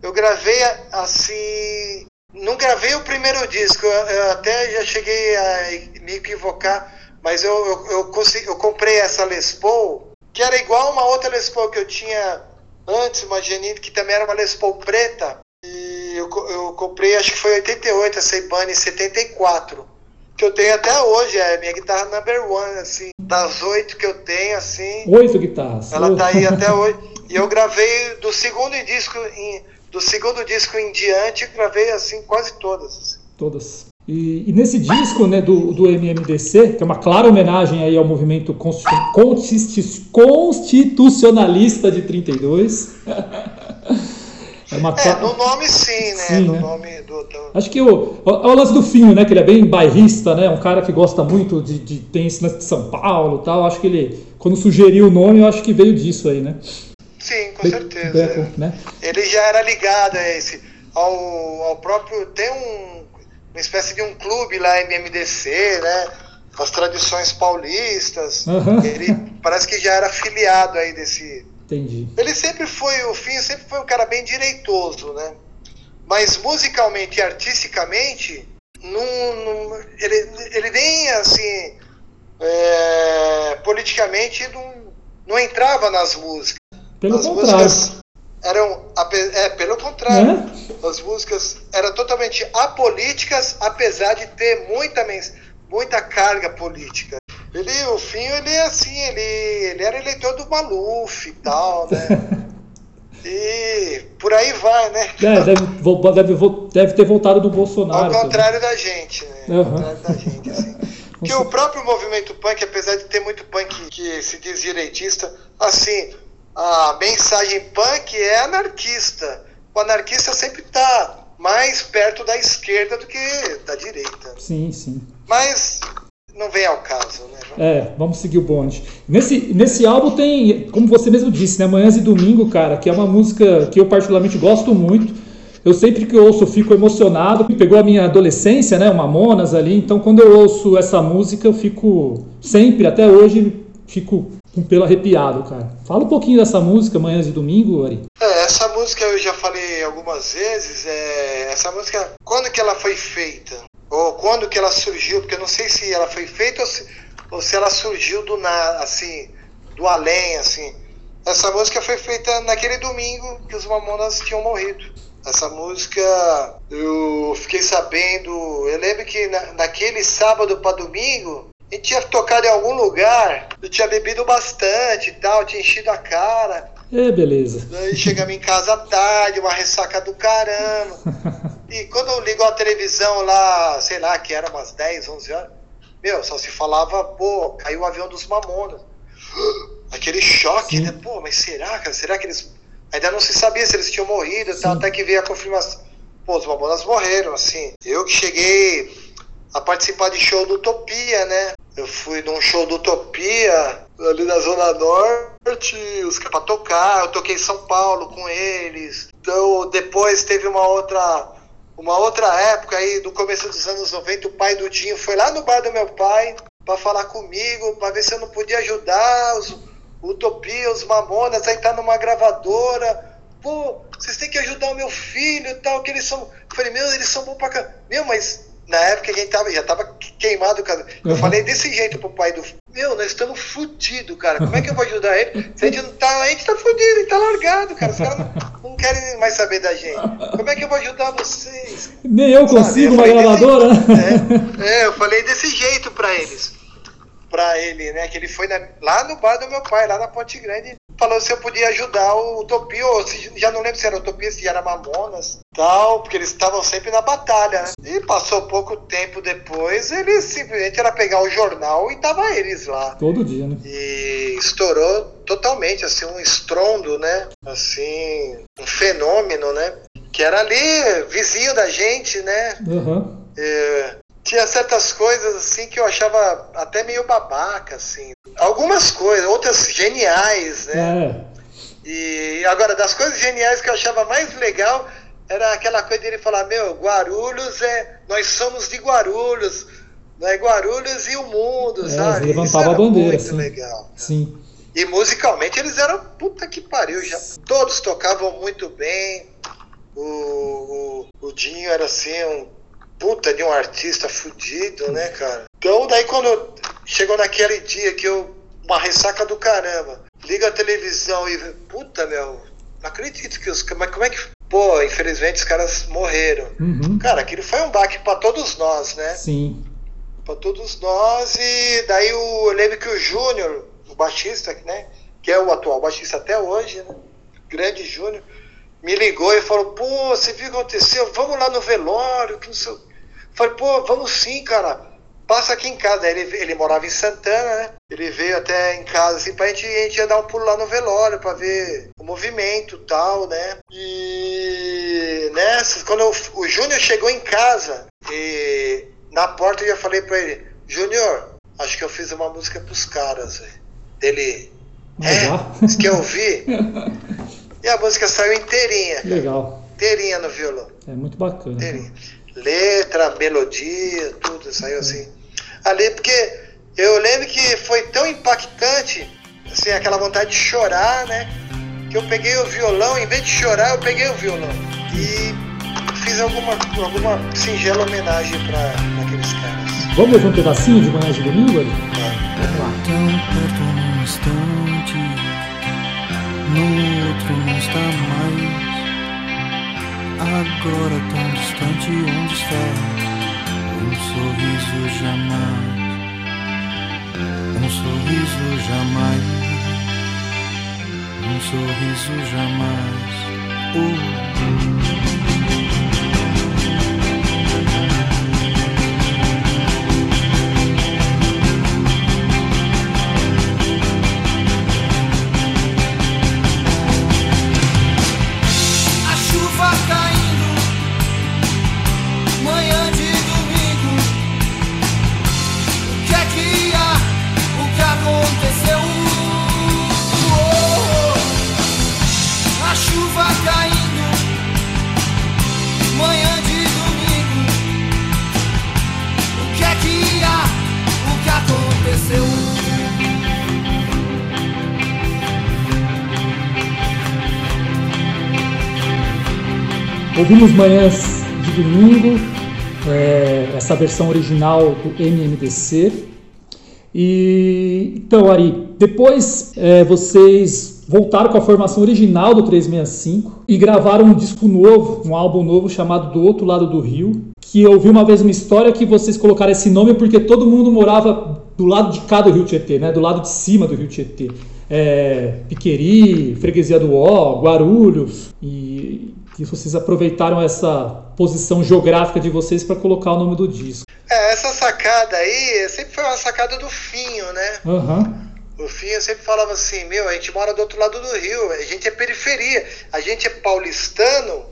Eu gravei assim. Não gravei o primeiro disco, eu, eu até já cheguei a me equivocar, mas eu, eu, eu, consegui, eu comprei essa Les Paul, que era igual uma outra Les Paul que eu tinha antes, uma Janine, que também era uma Les Paul preta. E eu, eu comprei, acho que foi em 88, essa Ibanez 74 que eu tenho até hoje, é minha guitarra number one, assim, das oito que eu tenho, assim, Oito guitarras. ela tá aí até hoje. E eu gravei do segundo disco em, do segundo disco em diante, eu gravei assim quase todas. assim. Todas. E, e nesse disco né, do, do MMDC, que é uma clara homenagem aí ao movimento constitu- constitucionalista de 32. é uma É, no nome sim, né? Sim, no né? nome do, do- Acho que o, o, o lance do Finho, né? Que ele é bem bairrista, né? Um cara que gosta muito de, de tem esse lance de São Paulo e tal. Acho que ele, quando sugeriu o nome, eu acho que veio disso aí, né? Sim, com Be- certeza. É. né? Ele já era ligado a esse, ao, ao próprio. Tem um, uma espécie de um clube lá, MMDC, né? As tradições paulistas. Aham. Ele parece que já era filiado aí desse. Entendi. Ele sempre foi, o Finho sempre foi um cara bem direitoso, né? Mas musicalmente e artisticamente, não, não- ele, ele nem assim, é, politicamente não, não entrava nas músicas. Pelo As contrário. músicas eram, é, pelo contrário, Né? as músicas eram totalmente apolíticas, apesar de ter muita, muita carga política. Ele, o Finho, ele é assim, ele, ele era eleitor do Maluf e tal, né? E por aí vai, né? É, deve, deve, deve ter voltado do Bolsonaro. Ao também. contrário da gente, né? Ao Aham. contrário da gente, assim. Porque o próprio movimento punk, apesar de ter muito punk que se diz direitista, assim, a mensagem punk é anarquista. O anarquista sempre está mais perto da esquerda do que da direita. Sim, sim. Mas não vem ao caso, né? É, vamos seguir o bonde. Nesse, nesse álbum tem, como você mesmo disse, né? Manhãs e Domingo, cara, que é uma música que eu particularmente gosto muito. Eu sempre que ouço fico emocionado. Pegou a minha adolescência, né? O Mamonas ali. Então quando eu ouço essa música eu fico sempre, até hoje, fico com pelo arrepiado, cara. Fala um pouquinho dessa música, Manhãs e Domingo, Ari. É, essa música eu já falei algumas vezes. É, essa música, quando que ela foi feita? Ou quando que ela surgiu? Porque eu não sei se ela foi feita ou se, ou se ela surgiu do nada, assim, do além, assim. Essa música foi feita naquele domingo que os Mamonas tinham morrido. Essa música eu fiquei sabendo. Eu lembro que na, naquele sábado para domingo a gente tinha tocado em algum lugar. Eu tinha bebido bastante e tal, tinha enchido a cara. É, beleza. Daí chegamos em casa tarde, uma ressaca do caramba. E quando eu ligo a televisão lá, sei lá, que era umas 10, 11 horas, meu, só se falava, pô, caiu o avião dos Mamonas. Aquele choque, Sim. né? Pô, mas será, cara? Será que eles. Ainda não se sabia se eles tinham morrido e tal, Sim. até que veio a confirmação. Pô, os Mamonas morreram, assim. Eu que cheguei a participar de show do Utopia, né? Eu fui num show do Utopia ali na Zona Norte, os caras pra tocar, eu toquei em São Paulo com eles. Então depois teve uma outra. Uma outra época aí, no começo dos anos 90, o pai do Dinho foi lá no bar do meu pai para falar comigo, para ver se eu não podia ajudar os Utopia, os Mamonas, aí tá numa gravadora. Pô, vocês têm que ajudar o meu filho e tal, que eles são. Eu falei, meu, eles são bons pra caramba. Meu, mas na época a gente tava, já tava queimado, cara. Eu uhum. falei desse jeito pro pai do. Meu, nós estamos fudidos, cara. Como é que eu vou ajudar ele? Se a gente não tá. A gente tá fudido, ele tá largado, cara. Os caras não, não, querem mais saber da gente. Como é que eu vou ajudar vocês? Nem eu consigo eu uma gravadora. Desse, é, é, eu falei desse jeito pra eles. Pra ele, né? Que ele foi na, lá no bar do meu pai, lá na Ponte Grande, falou se eu podia ajudar o Utopia, ou se, já não lembro se era Utopia, se era Mamonas, tal, porque eles estavam sempre na batalha, né? E passou pouco tempo depois, eles simplesmente era pegar o jornal e tava eles lá. Todo dia, né? E estourou totalmente, assim, um estrondo, né? Assim, um fenômeno, né? Que era ali, vizinho da gente, né? Uhum. É, tinha certas coisas assim que eu achava até meio babaca, assim. Algumas coisas, outras geniais, né? É. E agora, das coisas geniais que eu achava mais legal era aquela coisa dele falar, meu, Guarulhos é. Nós somos de Guarulhos. Não é Guarulhos e o mundo, é, sabe? Levantava a bandeira. Muito sim. legal. Sim. E musicalmente eles eram puta que pariu. Já, todos tocavam muito bem. O, o, o Dinho era assim, um puta de um artista fudido, né, cara? Então, daí quando chegou naquele dia que eu. Uma ressaca do caramba. Liga a televisão e. Puta, meu. Não acredito que os. Mas como é que. Pô, infelizmente os caras morreram. Uhum. Cara, aquilo foi um baque para todos nós, né? Sim. Pra todos nós. E daí o, eu lembro que o Júnior, o baixista, né? Que é o atual baixista até hoje, né? Grande Júnior me ligou e falou, pô, você viu o que aconteceu? Vamos lá no velório, que não sei Falei, pô, vamos sim, cara. Passa aqui em casa. Ele, ele morava em Santana, né? Ele veio até em casa, assim, pra gente, a gente ia dar um pulo lá no velório pra ver o movimento e tal, né? E nessas, quando eu, o Júnior chegou em casa, e na porta eu já falei pra ele, Júnior, acho que eu fiz uma música pros caras, velho. Ele. É, você quer ouvir? e a música saiu inteirinha. Cara. Legal. Inteirinha no violão. É muito bacana. Inteirinha letra, melodia, tudo saiu assim. Ali, porque eu lembro que foi tão impactante, assim, aquela vontade de chorar, né? Que eu peguei o violão, em vez de chorar, eu peguei o violão. E fiz alguma, alguma singela homenagem para aqueles caras. Vamos um pedacinho de Manhã de Domingo? Ali? É. Vamos lá. Tão perto num instante, no outro não está mais agora tão distante onde está um sorriso jamais? Um sorriso jamais. Um sorriso jamais. Oh. Ouvimos manhãs de domingo, é, essa versão original do MMDC. E então, Ari, depois é, vocês voltaram com a formação original do 365 e gravaram um disco novo, um álbum novo chamado Do Outro Lado do Rio. Que eu ouvi uma vez uma história que vocês colocaram esse nome porque todo mundo morava do lado de cá do Rio Tietê, né? Do lado de cima do Rio Tietê. É, Piqueri, Freguesia do Ó, Guarulhos e que vocês aproveitaram essa posição geográfica de vocês para colocar o nome do disco. É, essa sacada aí sempre foi uma sacada do Finho, né? Uhum. O Finho sempre falava assim, meu, a gente mora do outro lado do rio, a gente é periferia, a gente é paulistano,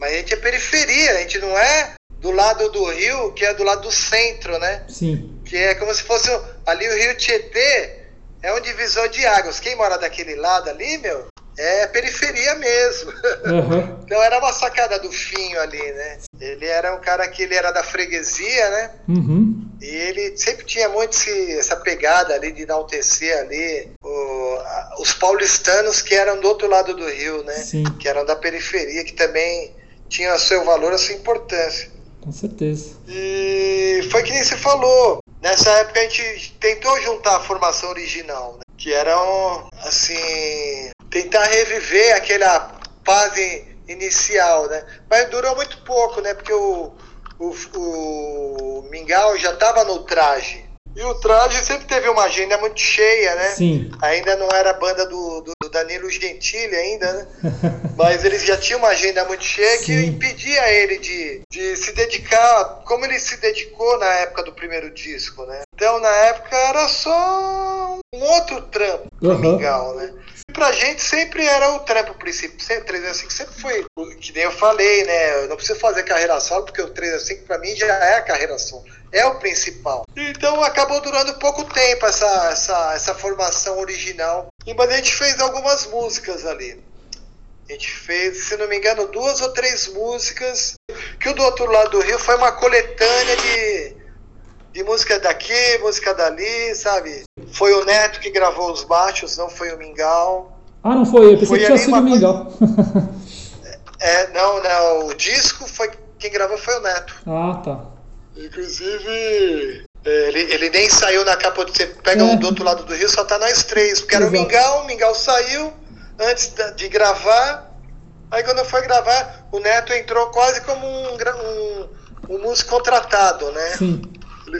mas a gente é periferia, a gente não é do lado do rio, que é do lado do centro, né? Sim. Que é como se fosse ali o rio Tietê, é um divisor de águas. Quem mora daquele lado ali, meu, é periferia mesmo. Uhum. Então era uma sacada do Finho ali, né? Ele era um cara que ele era da freguesia, né? Uhum. E ele sempre tinha muito esse- essa pegada ali de enaltecer ali o- a- os paulistanos que eram do outro lado do rio, né? Sim, Que eram da periferia, que também tinham o seu valor, a sua importância. com certeza. E foi que nem você falou. Nessa época a gente tentou juntar a formação original, né? que era um, assim, tentar reviver aquela fase inicial, né? Mas durou muito pouco, né? Porque o, o, o Mingau já estava no traje. E o traje sempre teve uma agenda muito cheia, né? Sim. Ainda não era a banda do, do- do Danilo Gentili ainda, né? Mas eles já tinham uma agenda muito cheia que Sim. impedia ele de, de se dedicar como ele se dedicou na época do primeiro disco, né? Então na época era só um outro trampo do Aham. Mingau, né? Pra gente sempre era o trampo principal. Sempre, 305 sempre foi, o- que nem eu falei, né? Eu não preciso fazer carreira solo, porque o 305 pra mim já é a carreira solo. É o principal. Então acabou durando pouco tempo essa, essa, essa formação original. E, Mas a gente fez algumas músicas ali. A gente fez, se não me engano, duas ou três músicas. Que o do outro lado do rio foi uma coletânea de, de música daqui, música dali, sabe? Foi o Neto que gravou os baixos, não foi o Mingau. Ah, não foi? Eu pensei Foi que tinha sido uma o Mingau. É, não, não. O disco foi quem gravou foi o Neto. ah, tá. Inclusive, é, ele, ele nem saiu na capa. Você pega É. um do outro lado do rio, só tá nós três. Porque era o. Mingau, o Mingau saiu antes de gravar. Aí quando foi gravar, o Neto entrou quase como um, um, um músico contratado, né? Sim. Ele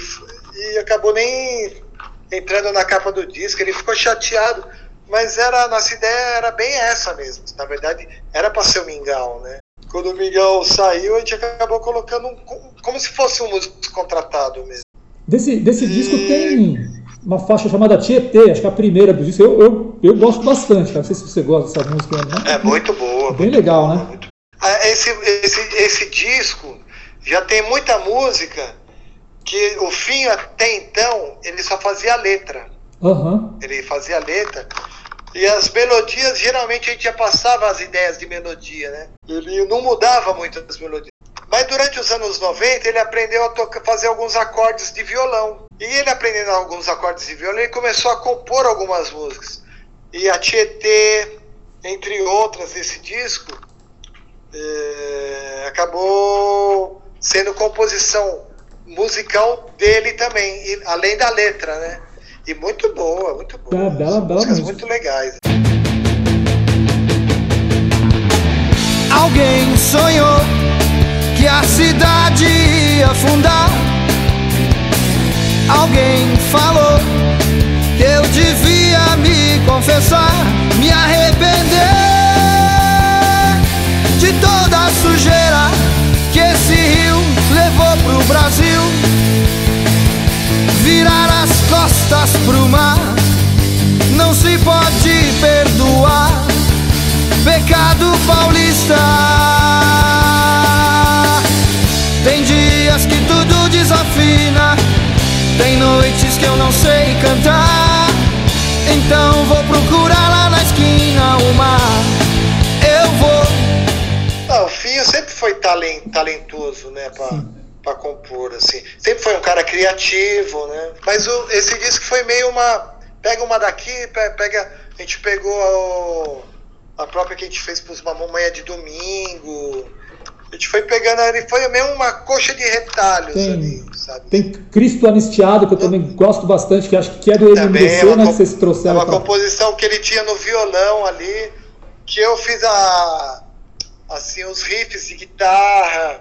e acabou nem entrando na capa do disco, ele ficou chateado, mas era a nossa ideia era bem essa mesmo. Na verdade, era para ser o Mingau, né? Quando o Mingau saiu, a gente acabou colocando um, como- se fosse um músico contratado mesmo. Desse, desse disco tem uma faixa chamada Tietê, acho que é a primeira do disco. Eu, eu, eu gosto bastante, cara. Não sei se você gosta dessa música. Né? É muito boa. Bem legal, né? Ah, Esse, esse, esse disco já tem muita música que o Finho até então ele só fazia a letra. Aham. ele fazia letra. E as melodias, geralmente a gente já passava as ideias de melodia, né? Ele não mudava muito as melodias. Mas durante os anos 90 ele aprendeu a tocar, fazer alguns acordes de violão. E ele aprendendo alguns acordes de violão, ele começou a compor algumas músicas. E a Tietê, entre outras, esse disco, eh, acabou sendo composição musical dele também, além da letra, né? E muito boa, muito boa. É, bela- bela Músicas música. muito legais. Alguém sonhou que a cidade ia afundar. Alguém falou que eu devia me confessar, me arrepender de toda a sujeira que esse rio levou pro Brasil. Virar as costas pro mar não se pode perdoar pecado paulista. Tem dias que tudo desafina, tem noites que eu não sei cantar. Então vou procurar lá na esquina o mar. Eu vou. Ah, o Finho sempre foi talen- talentoso, né, pra, pra compor, assim. Sempre foi um cara criativo, né? Mas o- esse disco foi meio uma... Pega uma daqui, pe- pega... A gente pegou o- a própria que a gente fez pros Mamãe de Domingo. A gente foi pegando, ele foi meio uma coxa de retalhos Tem- ali, sabe? Tem Cristo Anistiado, que eu também gosto bastante, que acho que é do Também é né? Que vocês é trouxeram. uma pra- composição que ele tinha no violão ali, que eu fiz a assim os riffs de guitarra.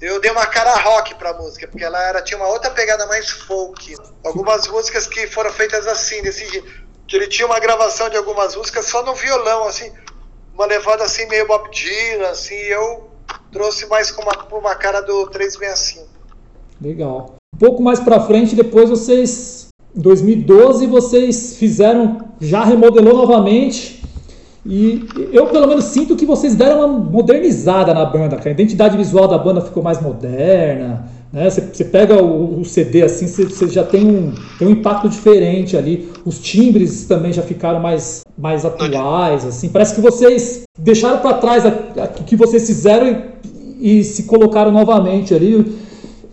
Eu dei uma cara rock pra música, porque ela era, tinha uma outra pegada mais folk. Algumas músicas que foram feitas assim, desse jeito. Que ele tinha uma gravação de algumas músicas só no violão, assim, uma levada assim meio Bob Dylan, assim, eu trouxe mais com uma, uma cara do 365. Legal. Um pouco mais pra frente, depois vocês. Em 2012, vocês fizeram. Já remodelou novamente. E eu, pelo menos, sinto que vocês deram uma modernizada na banda. cara. A identidade visual da banda ficou mais moderna. Né? Você, pega o, o CD assim, você, você já tem um, tem um impacto diferente ali. Os timbres também já ficaram mais, mais atuais, assim. Parece que vocês deixaram para trás o que vocês fizeram e, e se colocaram novamente ali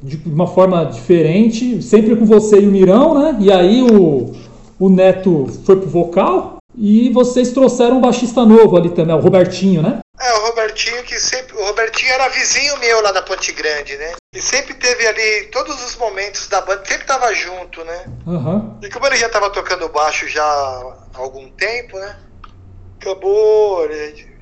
de uma forma diferente, sempre com você e o Mirão, né? E aí o, o Neto foi pro vocal e vocês trouxeram um baixista novo ali também, o Robertinho, né? É, o Robertinho que sempre. O Robertinho era vizinho meu lá na Ponte Grande, né? E sempre teve ali todos os momentos da banda, sempre tava junto, né? Uhum. E como ele já tava tocando baixo já há algum tempo, né? Acabou.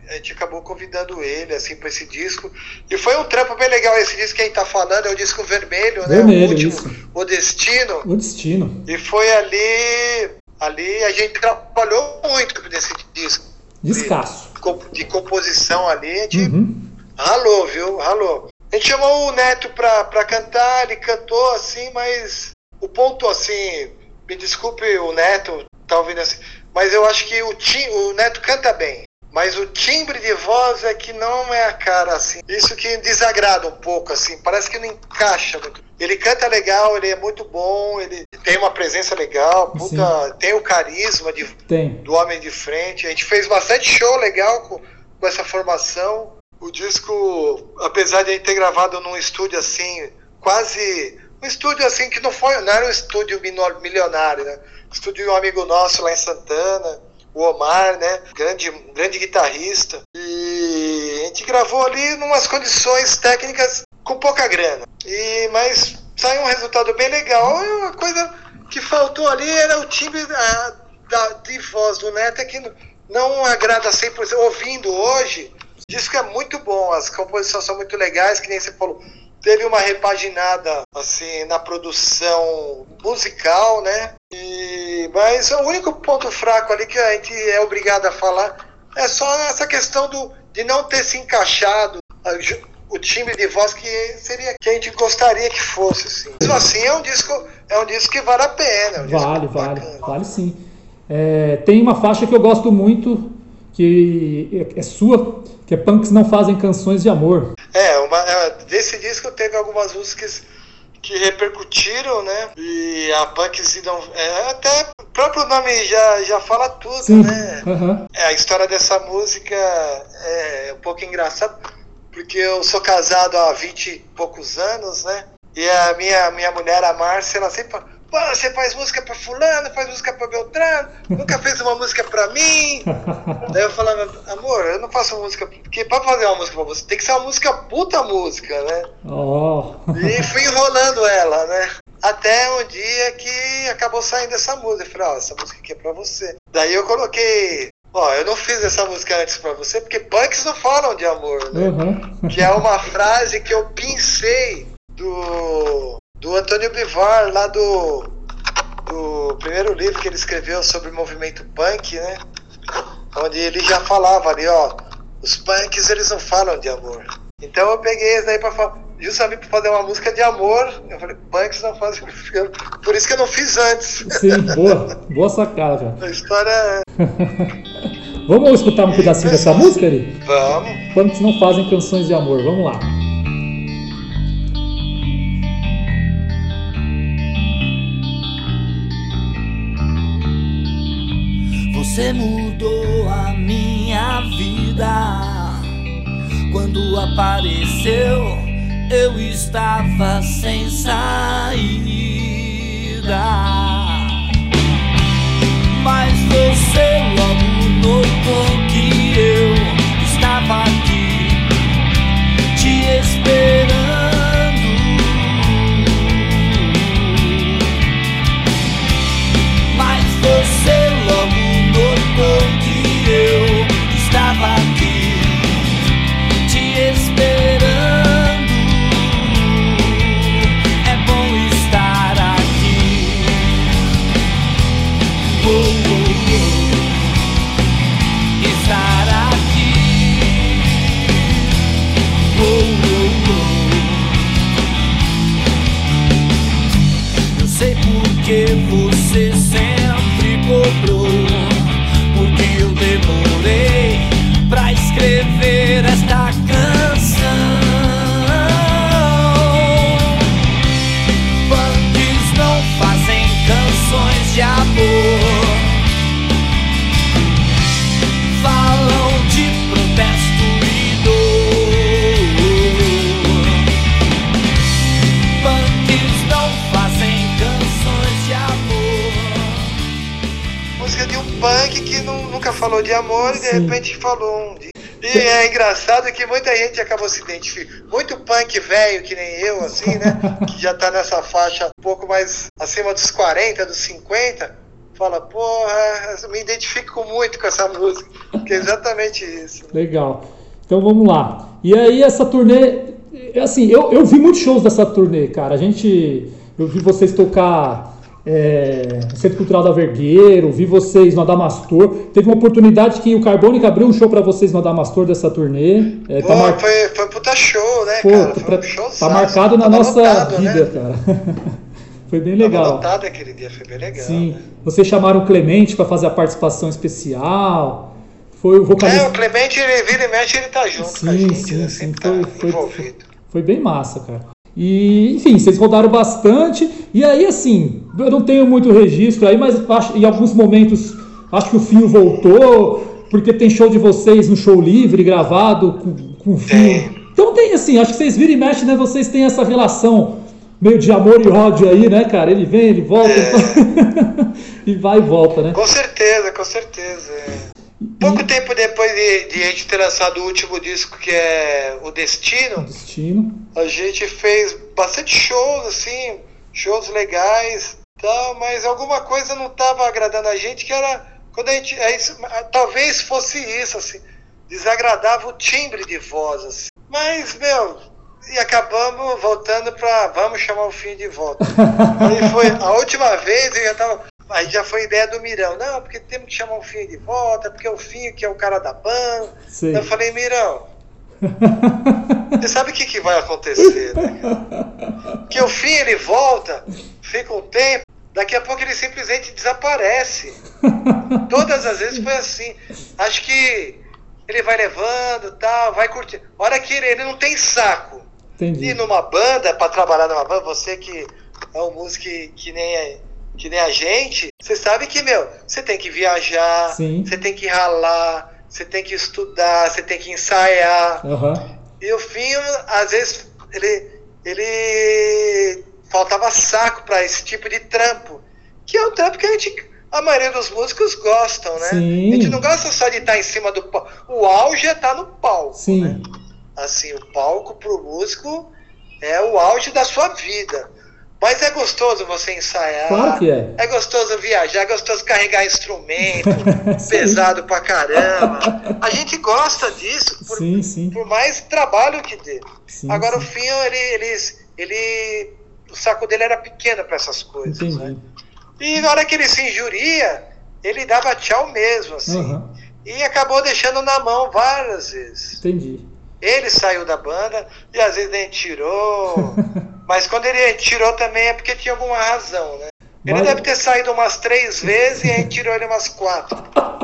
A gente acabou convidando ele, assim, para esse disco. E foi um trampo bem legal. Esse disco que a gente tá falando é o disco vermelho, né? Vermelho, o último, isso. O Destino. O Destino. E foi ali. Ali a gente trabalhou muito nesse disco. Descasso. De, de composição ali, a gente Uhum. ralou, viu? Ralou. A gente chamou o Neto pra, pra cantar, ele cantou assim, mas o ponto assim, me desculpe o Neto, tá ouvindo assim, mas eu acho que o, tim, o Neto canta bem. Mas o timbre de voz é que não é a cara, assim. Isso que desagrada um pouco, assim. Parece que não encaixa muito. Ele canta legal, ele é muito bom, ele tem uma presença legal, puta, tem o carisma de, Tem. do Homem de Frente. A gente fez bastante show legal com, com essa formação. O disco, apesar de ter gravado num estúdio assim, quase. Um estúdio assim que não foi. Não era um estúdio milionário, né? Estúdio de um amigo nosso lá em Santana, o Omar, né? Grande, grande guitarrista. E a gente gravou ali numas condições técnicas com pouca grana. E, mas saiu um resultado bem legal. Uma coisa que faltou ali era o timbre da, da, de voz do Neto, é que não- não agrada 100%. Ouvindo hoje, o disco é muito bom, as composições são muito legais, que nem você falou. Teve uma repaginada assim na produção musical, né? E, mas o único ponto fraco ali que a gente é obrigado a falar é só essa questão do, de não ter se encaixado a o timbre de voz que seria que a gente gostaria que fosse. Assim. Mesmo assim, é um disco, é um disco que vale a pena. é um disco Vale, vale, bacana. vale sim. É, tem uma faixa que eu gosto muito, que é, é sua, que é Punks Não Fazem Canções de Amor. É, uma, é, desse disco teve algumas músicas que repercutiram, né? E a Punk se não. É, até o próprio nome já, já fala tudo, Sim. né? Aham. É, a história dessa música é um pouco engraçada, porque eu sou casado há 20 e poucos anos, né? E a minha, minha mulher, a Márcia, ela sempre fala, você faz música pra fulano, faz música pra Beltrano, nunca fez uma música pra mim. Daí eu falava, amor, eu não faço música, porque pra fazer uma música pra você, tem que ser uma música puta música, né? Ó. E fui enrolando ela, né? Até um dia que acabou saindo essa música. Eu falei, ó, essa música aqui é pra você. Daí eu coloquei, ó, eu não fiz essa música antes pra você, porque punks não falam de amor, né? Aham. Que é uma frase que eu pincei do, do Antônio Bivar, lá do, do primeiro livro que ele escreveu sobre o movimento punk, né? Onde ele já falava ali, ó, os punks eles não falam de amor. Então eu peguei isso daí pra falar, justamente pra fazer uma música de amor. Eu falei, punks não fazem. Por isso que eu não fiz antes. Sim, boa. Boa sacada, cara. A história é. Vamos escutar um pedacinho dessa música, Ari? Vamos. Punks Não Fazem Canções de Amor. Vamos lá. Você mudou a minha vida. Quando apareceu, eu estava sem saída. Mas você logo notou que eu estava aqui te esperando. Mas você notou falou de amor e de Sim. repente falou um. de- E é engraçado que muita gente acabou se identificando. Muito punk velho, que nem eu, assim, né? Que já tá nessa faixa um pouco mais acima dos 40, dos 50. Fala, porra, me identifico muito com essa música. Que é exatamente isso. Legal. Então vamos lá. E aí essa turnê, assim, eu, eu vi muitos shows dessa turnê, cara. A gente, eu vi vocês tocar é, Centro Cultural da Vergueiro, vi vocês no Adamastor. Teve uma oportunidade que o Carbônica abriu um show pra vocês no Adamastor dessa turnê. É, tá Pô, mar- foi, foi puta show, né, Pô, cara? tá, Foi um tá marcado na Tava nossa lotado, vida, Né? cara. foi bem Tava legal. lotado aquele dia, foi bem legal. Sim. né? Vocês chamaram o Clemente pra fazer a participação especial. Foi o É, vocalista. o Clemente, ele vira e mexe, ele tá junto com a Sim, gente, sim, né? sim, foi- tá foi-. Foi bem massa, cara. E, enfim, vocês rodaram bastante. E aí, assim, eu não tenho muito registro aí, mas acho, em alguns momentos acho que o Finho voltou, porque tem show de vocês no show livre, gravado com, com o Finho. Tem. Então tem, assim, acho que vocês viram e mexem, né? Vocês têm essa relação meio de amor e ódio aí, né, cara? Ele vem, ele volta, e vai e volta, né? Com certeza, com certeza. é. Pouco tempo depois de, de a gente ter lançado o último disco, que é O Destino, Destino. a gente fez bastante shows, assim, shows legais, tal, mas alguma coisa não estava agradando a gente, que era quando a gente. é isso, talvez fosse isso, assim, desagradava o timbre de voz, assim. Mas, meu, e acabamos voltando para vamos chamar o fim de volta. Aí foi a última vez eu já tava. Aí já foi ideia do Mirão. Não, porque temos que chamar o Finho de volta, porque o Finho que é o cara da banda. Sei. Eu falei, Mirão, você sabe o que, que vai acontecer, né? cara? Que o Fim ele volta, fica um tempo, daqui a pouco ele simplesmente desaparece. Todas as vezes foi assim. Acho que ele vai levando tal, vai curtindo. Hora que ele, ele não tem saco. Entendi. E numa banda, pra trabalhar numa banda, você que é um músico que, que, nem, a, que nem a gente, você sabe que, meu, você tem que viajar, Sim. você tem que ralar, você tem que estudar, você tem que ensaiar. Aham. E o Finho, às vezes, ele, ele faltava saco pra esse tipo de trampo. Que é um trampo que a gente, a maioria dos músicos gostam, né? Sim. A gente não gosta só de estar em cima do palco. O auge é estar no palco. Sim. Né? Assim, o palco pro músico é o auge da sua vida. Mas é gostoso você ensaiar. Claro que é. É gostoso viajar, é gostoso carregar instrumento pesado pra caramba. A gente gosta disso, por, Sim, sim. por mais trabalho que dê. sim Agora o. Finho, ele, ele, ele, o saco dele era pequeno pra essas coisas. Né? E na hora que ele se injuria, ele dava tchau mesmo, assim. Aham. E acabou deixando na mão várias vezes. Entendi. Ele saiu da banda e às vezes nem tirou. Mas quando ele tirou também é porque tinha alguma razão, né? Ele Mas- deve ter saído umas três vezes e a gente tirou ele umas quatro.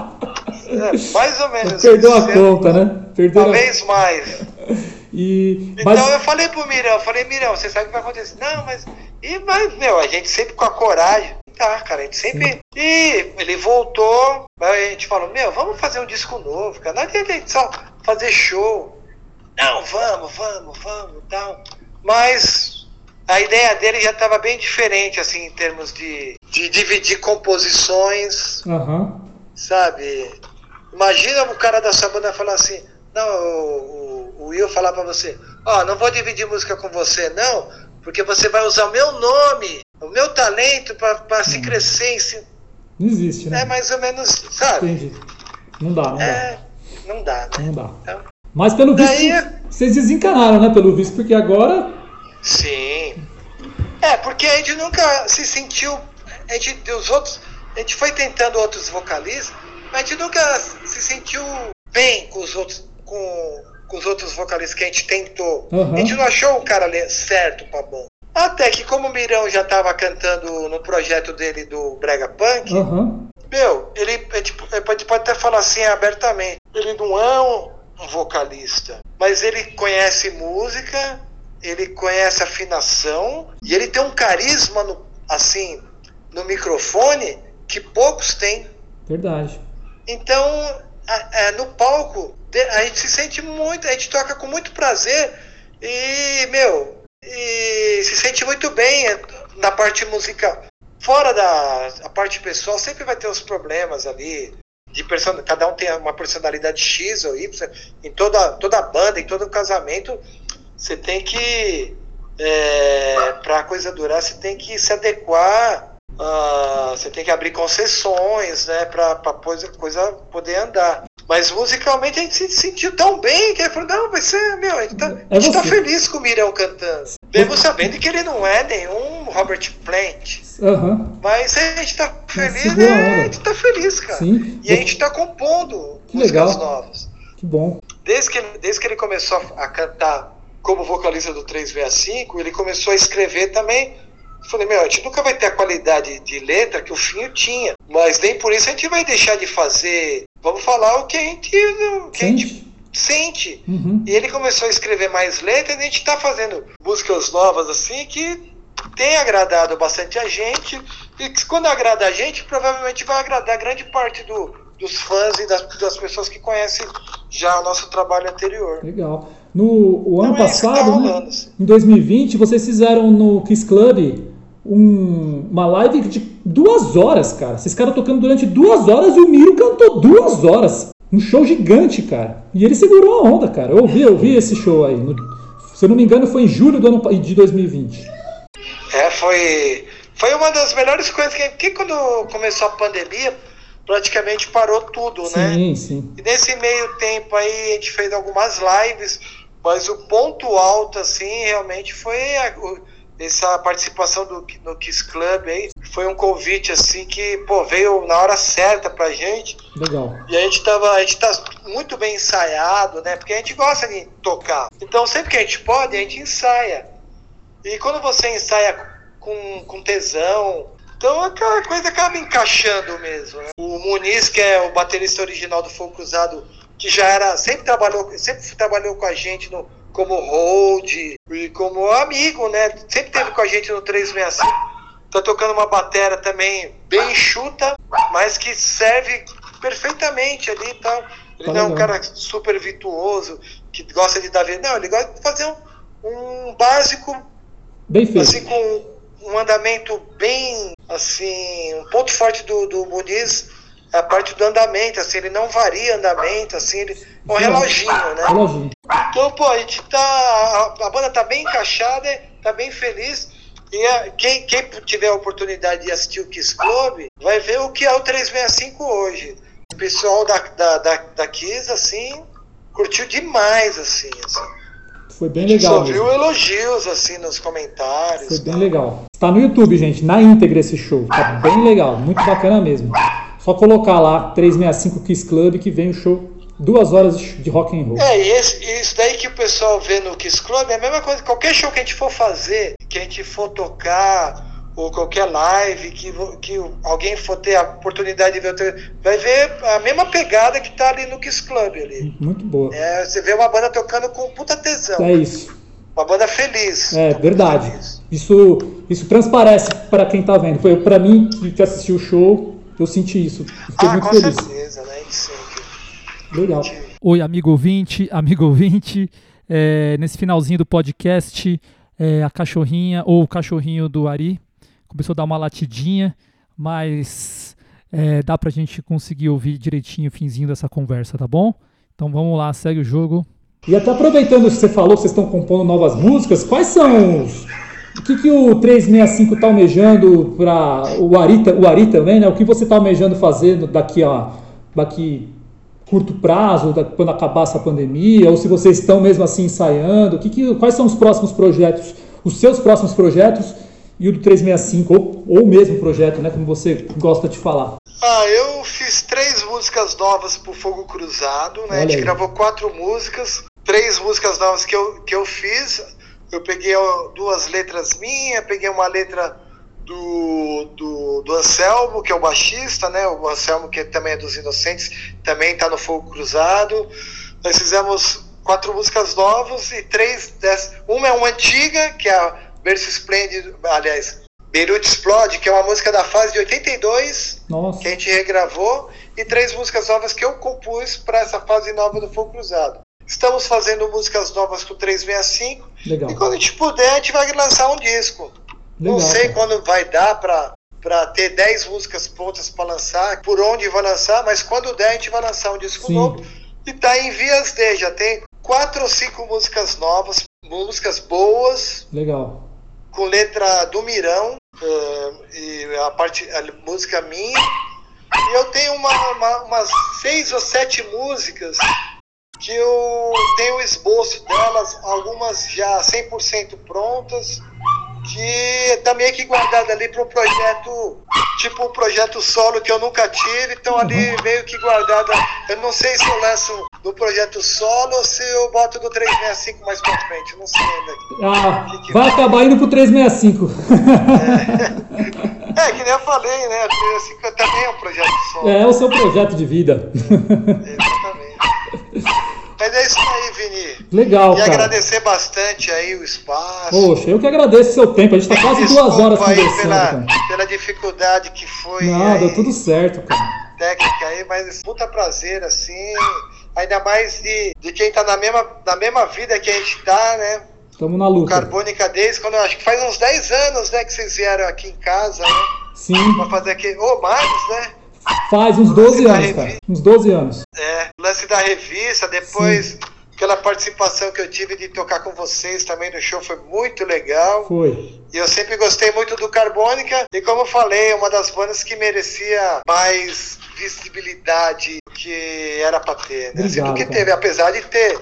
É, mais ou menos. Perdeu a isso. conta, né? Perdeu a... Talvez mais. E... Então Mas... eu falei pro Mirão, eu falei, Mirão, você sabe o que vai acontecer? Não, mas. E, mas, meu, a gente sempre com a coragem. Tá, cara, a gente sempre. E ele voltou, aí a gente falou, meu, vamos fazer um disco novo, cara. Não adianta a gente só fazer show. Não, vamos, vamos, vamos, tal. Mas a ideia dele já estava bem diferente, assim, em termos de, de dividir composições Aham. sabe? Imagina o cara da sua banda falar assim, não, o, o, Will falar pra você, ó, não vou dividir música com você, não, porque você vai usar o meu nome, o meu talento pra, pra se crescer em si. Não existe, né? É mais ou menos, sabe? Entendi. Não dá, não dá. É, não dá, né? Não dá. Então, Mas pelo visto, Daí- vocês desencanaram, né? Pelo visto, porque agora. sim. É, porque a gente nunca se sentiu, a gente, os outros, a gente foi tentando outros vocalistas, mas a gente nunca se sentiu bem com os outros, com, com os outros vocalistas que a gente tentou. Aham. A gente não achou o cara certo pra bom. Até que como o Mirão já tava cantando no projeto dele do Brega Punk, Aham. meu, ele, a gente, a gente pode até falar assim abertamente, ele não é um, um vocalista, mas ele conhece música, ele conhece afinação e ele tem um carisma no, assim no microfone que poucos têm. Verdade. Então, a- é, no palco, a gente se sente muito, a gente toca com muito prazer e, meu, e se sente muito bem é, na parte musical. Fora da a parte pessoal, sempre vai ter os problemas ali. De person... cada um tem uma personalidade X ou Y. Em toda, toda banda, em todo casamento, você tem que. É, para a coisa durar, você tem que se adequar. Uh, você tem que abrir concessões, né, para a coisa, coisa poder andar. Mas musicalmente a gente se sentiu tão bem que ele falou, não, vai ser, meu, a gente tá, É a gente tá você. feliz com o Mirão cantando. Mesmo sabendo que ele não é nenhum Robert Plant. Aham. Mas a gente tá feliz, né? A gente tá feliz, cara. Sim. E a gente tá compondo Que músicas legal. novas. Que bom. Desde que, ele- desde que ele começou a, a cantar como vocalista do 365, ele começou a escrever também. Eu Falei, meu, a gente nunca vai ter a qualidade de letra que o Finho tinha, mas nem por isso a gente vai deixar de fazer. Vamos falar o que a gente, o que a gente Sente? sente. Uhum. E ele começou a escrever mais letras e a gente tá fazendo músicas novas assim que tem agradado bastante a gente. E que quando agrada a gente, provavelmente vai agradar grande parte do, dos fãs e das, das pessoas que conhecem já o nosso trabalho anterior. Legal. No o ano Então é isso que tá passado, né, rolando, assim. em 2020, vocês fizeram no Kiss Club um- uma live de duas horas, cara. Vocês ficaram tocando durante duas horas e o Miro cantou duas horas. Um show gigante, cara. E ele segurou a onda, cara. Eu ouvi, eu vi esse show aí. No- se eu não me engano, foi em julho do ano, de 2020. É, foi, foi uma das melhores coisas que, que quando começou a pandemia, praticamente parou tudo, né? Sim, sim. E nesse meio tempo aí a gente fez algumas lives, mas o ponto alto, assim, realmente foi a- o- essa participação do, no Kiss Club aí. Foi um convite, assim, que, pô, veio na hora certa pra gente. Legal. E a gente tava, a gente tá muito bem ensaiado, né? Porque a gente gosta de tocar. Então sempre que a gente pode, a gente ensaia. E quando você ensaia com, com tesão, então aquela coisa acaba encaixando mesmo. né? O Muniz, que é o baterista original do Fogo Cruzado, que já era, sempre trabalhou, sempre trabalhou com a gente no, como hold e como amigo, né? Sempre teve com a gente no 365. Tá tocando uma batera também bem enxuta, mas que serve perfeitamente ali e tal. Ele Tá não é um legal. cara super virtuoso, que gosta de dar vida. Não, ele gosta de fazer um, um básico Bem feito. assim com um andamento bem assim um ponto forte do, do Muniz a parte do andamento assim ele não varia andamento assim ele um reloginho né Reloginho. então pô a gente tá a, a banda tá bem encaixada tá bem feliz e a- quem, quem tiver a oportunidade de assistir o Kiss Club vai ver o que é o 365 hoje o pessoal da, da, da, da Kiss assim curtiu demais assim, assim. Foi bem A gente legal. só viu elogios assim nos comentários. Foi bem tal. legal. Está no YouTube, gente, na íntegra esse show. Tá bem legal, muito bacana mesmo. Só colocar lá 365 Kiss Club que vem o show duas horas de rock and roll. É, e esse- isso daí que o pessoal vê no Kiss Club é a mesma coisa. Qualquer show que a gente for fazer, que a gente for tocar, ou qualquer live, que, que alguém for ter a oportunidade de ver, vai ver a mesma pegada que tá ali no Kiss Club ali. Muito boa. É, você vê uma banda tocando com puta tesão. É isso. Uma banda feliz. É verdade. feliz. Isso, isso transparece para quem tá vendo. Foi para mim que assistiu o show, eu senti isso. Fiquei Ah, muito com feliz. certeza, né? Gente sente. Legal. Oi, amigo ouvinte, amigo ouvinte. É, nesse finalzinho do podcast, é, a cachorrinha, ou o cachorrinho do Ari, começou a dar uma latidinha, mas é, dá pra gente conseguir ouvir direitinho o finzinho dessa conversa, tá bom? Então vamos lá, segue o jogo. E até aproveitando que você falou, que vocês estão compondo novas músicas, quais são os. O que, que o 365 está almejando para o Ari, o Ari também, né? O que você está almejando fazer daqui a daqui curto prazo, da- quando acabar essa pandemia, ou se vocês estão mesmo assim ensaiando, o que, que, quais são os próximos projetos, os seus próximos projetos e o do 365, ou, ou o mesmo projeto, né? Como você gosta de falar. Ah, eu fiz três músicas novas pro Fogo Cruzado, né? a Olha gente aí. gravou quatro músicas, três músicas novas que eu, que eu fiz. Eu peguei duas letras minhas, peguei uma letra do, do, do Anselmo, que é o baixista, né? O Anselmo, que também é dos Inocentes, também tá no Fogo Cruzado. Nós fizemos quatro músicas novas e três dessas. Uma é uma antiga, que é a Berço Esplêndido, aliás, Beirute Explode, que é uma música da fase de 82 Nossa, que a gente regravou, e três músicas novas que eu compus para essa fase nova do Fogo Cruzado. Estamos fazendo músicas novas com 365 legal. e quando a gente puder, a gente vai lançar um disco. legal Não sei cara. quando vai dar para para ter 10 músicas prontas para lançar, por onde vai lançar, mas quando der a gente vai lançar um disco Sim. novo. E tá em vias de, já tem quatro ou cinco músicas novas, músicas boas, Legal. com letra do Mirão, eh, e a parte a música minha. E eu tenho uma- uma- umas seis ou sete músicas que eu tenho o esboço delas, algumas já 100% prontas, que tá meio que guardada ali para um projeto, tipo um projeto solo que eu nunca tive, então ali meio que guardada. Eu não sei se eu lanço no projeto solo ou se eu boto no 365 mais pra frente, eu não sei ainda. Ah, vai acabar indo pro 365. É, que nem eu falei, né? 365 também é um projeto solo. é o seu projeto de vida. Exatamente. Mas é isso aí, Vini. Legal, E cara. agradecer bastante aí o espaço. Poxa, eu que agradeço o seu tempo. A gente tá quase Desculpa duas horas conversando, pela, cara. pela dificuldade que foi Não, deu tudo certo, cara. técnica aí, mas puta prazer, assim. Ainda mais de, de quem tá na mesma, na mesma vida que a gente tá, né? Tamo na luta. Carbônica desde quando eu acho que faz uns 10 anos, né, que vocês vieram aqui em casa, né? Sim, Pra fazer aqui. Ô, mais, né? Faz uns 12 da anos, revista. cara. Uns 12 anos. É, lance da revista, depois aquela participação que eu tive de tocar com vocês também no show foi muito legal. Foi. E eu sempre gostei muito do Carbônica. E como eu falei, é uma das bandas que merecia mais visibilidade do que era pra ter, né? Assim, Obrigado, do que cara. teve, apesar de ter.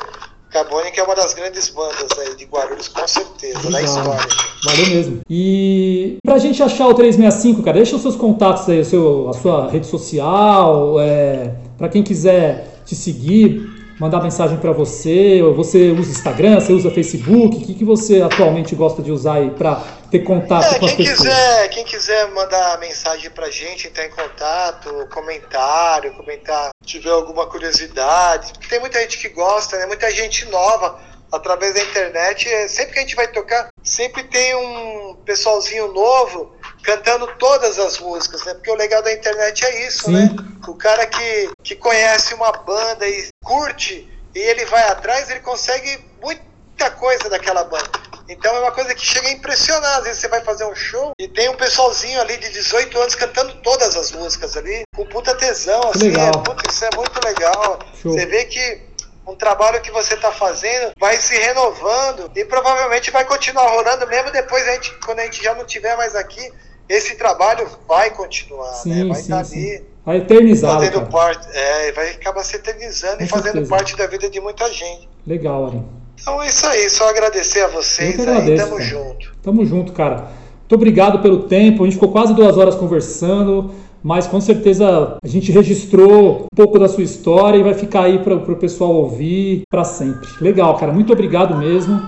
Carbônica é uma das grandes bandas aí de Guarulhos, com certeza, da Obrigado. história. Valeu mesmo. E pra gente achar o 365, cara, deixa os seus contatos aí, seu, a sua rede social, é, para quem quiser te seguir, mandar mensagem pra você, ou você usa Instagram, você usa Facebook, o que, que você atualmente gosta de usar aí pra ter contato É, com as quem pessoas? quiser, quem quiser mandar mensagem pra gente, entrar em contato, comentário, comentar, tiver alguma curiosidade, porque tem muita gente que gosta, né? Muita gente nova através da internet. é, Sempre que a gente vai tocar, sempre tem um pessoalzinho novo cantando todas as músicas, né? Porque o legal da internet é isso, Sim. né? O cara que, que conhece uma banda e curte e ele vai atrás, ele consegue muita coisa daquela banda. Então é uma coisa que chega a impressionar. Às vezes você vai fazer um show e tem um pessoalzinho ali de 18 anos cantando todas as músicas ali, com puta tesão, assim. legal. É, puta, isso é muito legal. Show. Você vê que um trabalho que você está fazendo vai se renovando e provavelmente vai continuar rolando mesmo depois a gente, quando a gente já não tiver mais aqui, esse trabalho vai continuar, né? Sim, Vai sim, estar sim. ali Vai eternizado, fazendo cara. parte, é, vai acabar se eternizando Com e fazendo certeza. parte da vida de muita gente. Legal, Ari. Então é isso aí, só agradecer a vocês que aí, agradeço, tamo cara. junto. Tamo junto, cara. Muito obrigado pelo tempo. A gente ficou quase duas horas conversando, mas com certeza a gente registrou um pouco da sua história e vai ficar aí para o pessoal ouvir para sempre. Legal, cara. Muito obrigado mesmo.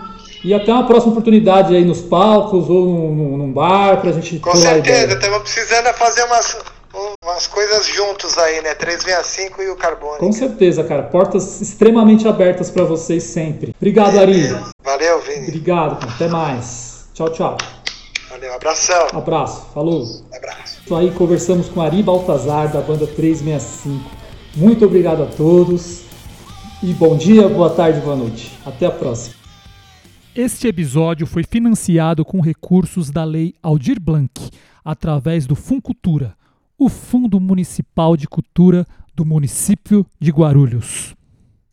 E até uma próxima oportunidade aí nos palcos ou num, num- bar pra gente Com certeza, estamos precisando fazer umas, umas coisas juntos aí, né? 365 e o Carbono. Com certeza, cara. Portas extremamente abertas para vocês sempre. Obrigado, Ari. Valeu, Vini. Obrigado, cara. Até mais. Tchau, tchau. Valeu, abração. Abraço. Falou. Abraço. Isso aí, conversamos com Ari Baltazar, da banda 365. Muito obrigado a todos. E bom dia, boa tarde, boa noite. Até a próxima. Este episódio foi financiado com recursos da Lei Aldir Blanc, através do Funcultura, o Fundo Municipal de Cultura do município de Guarulhos.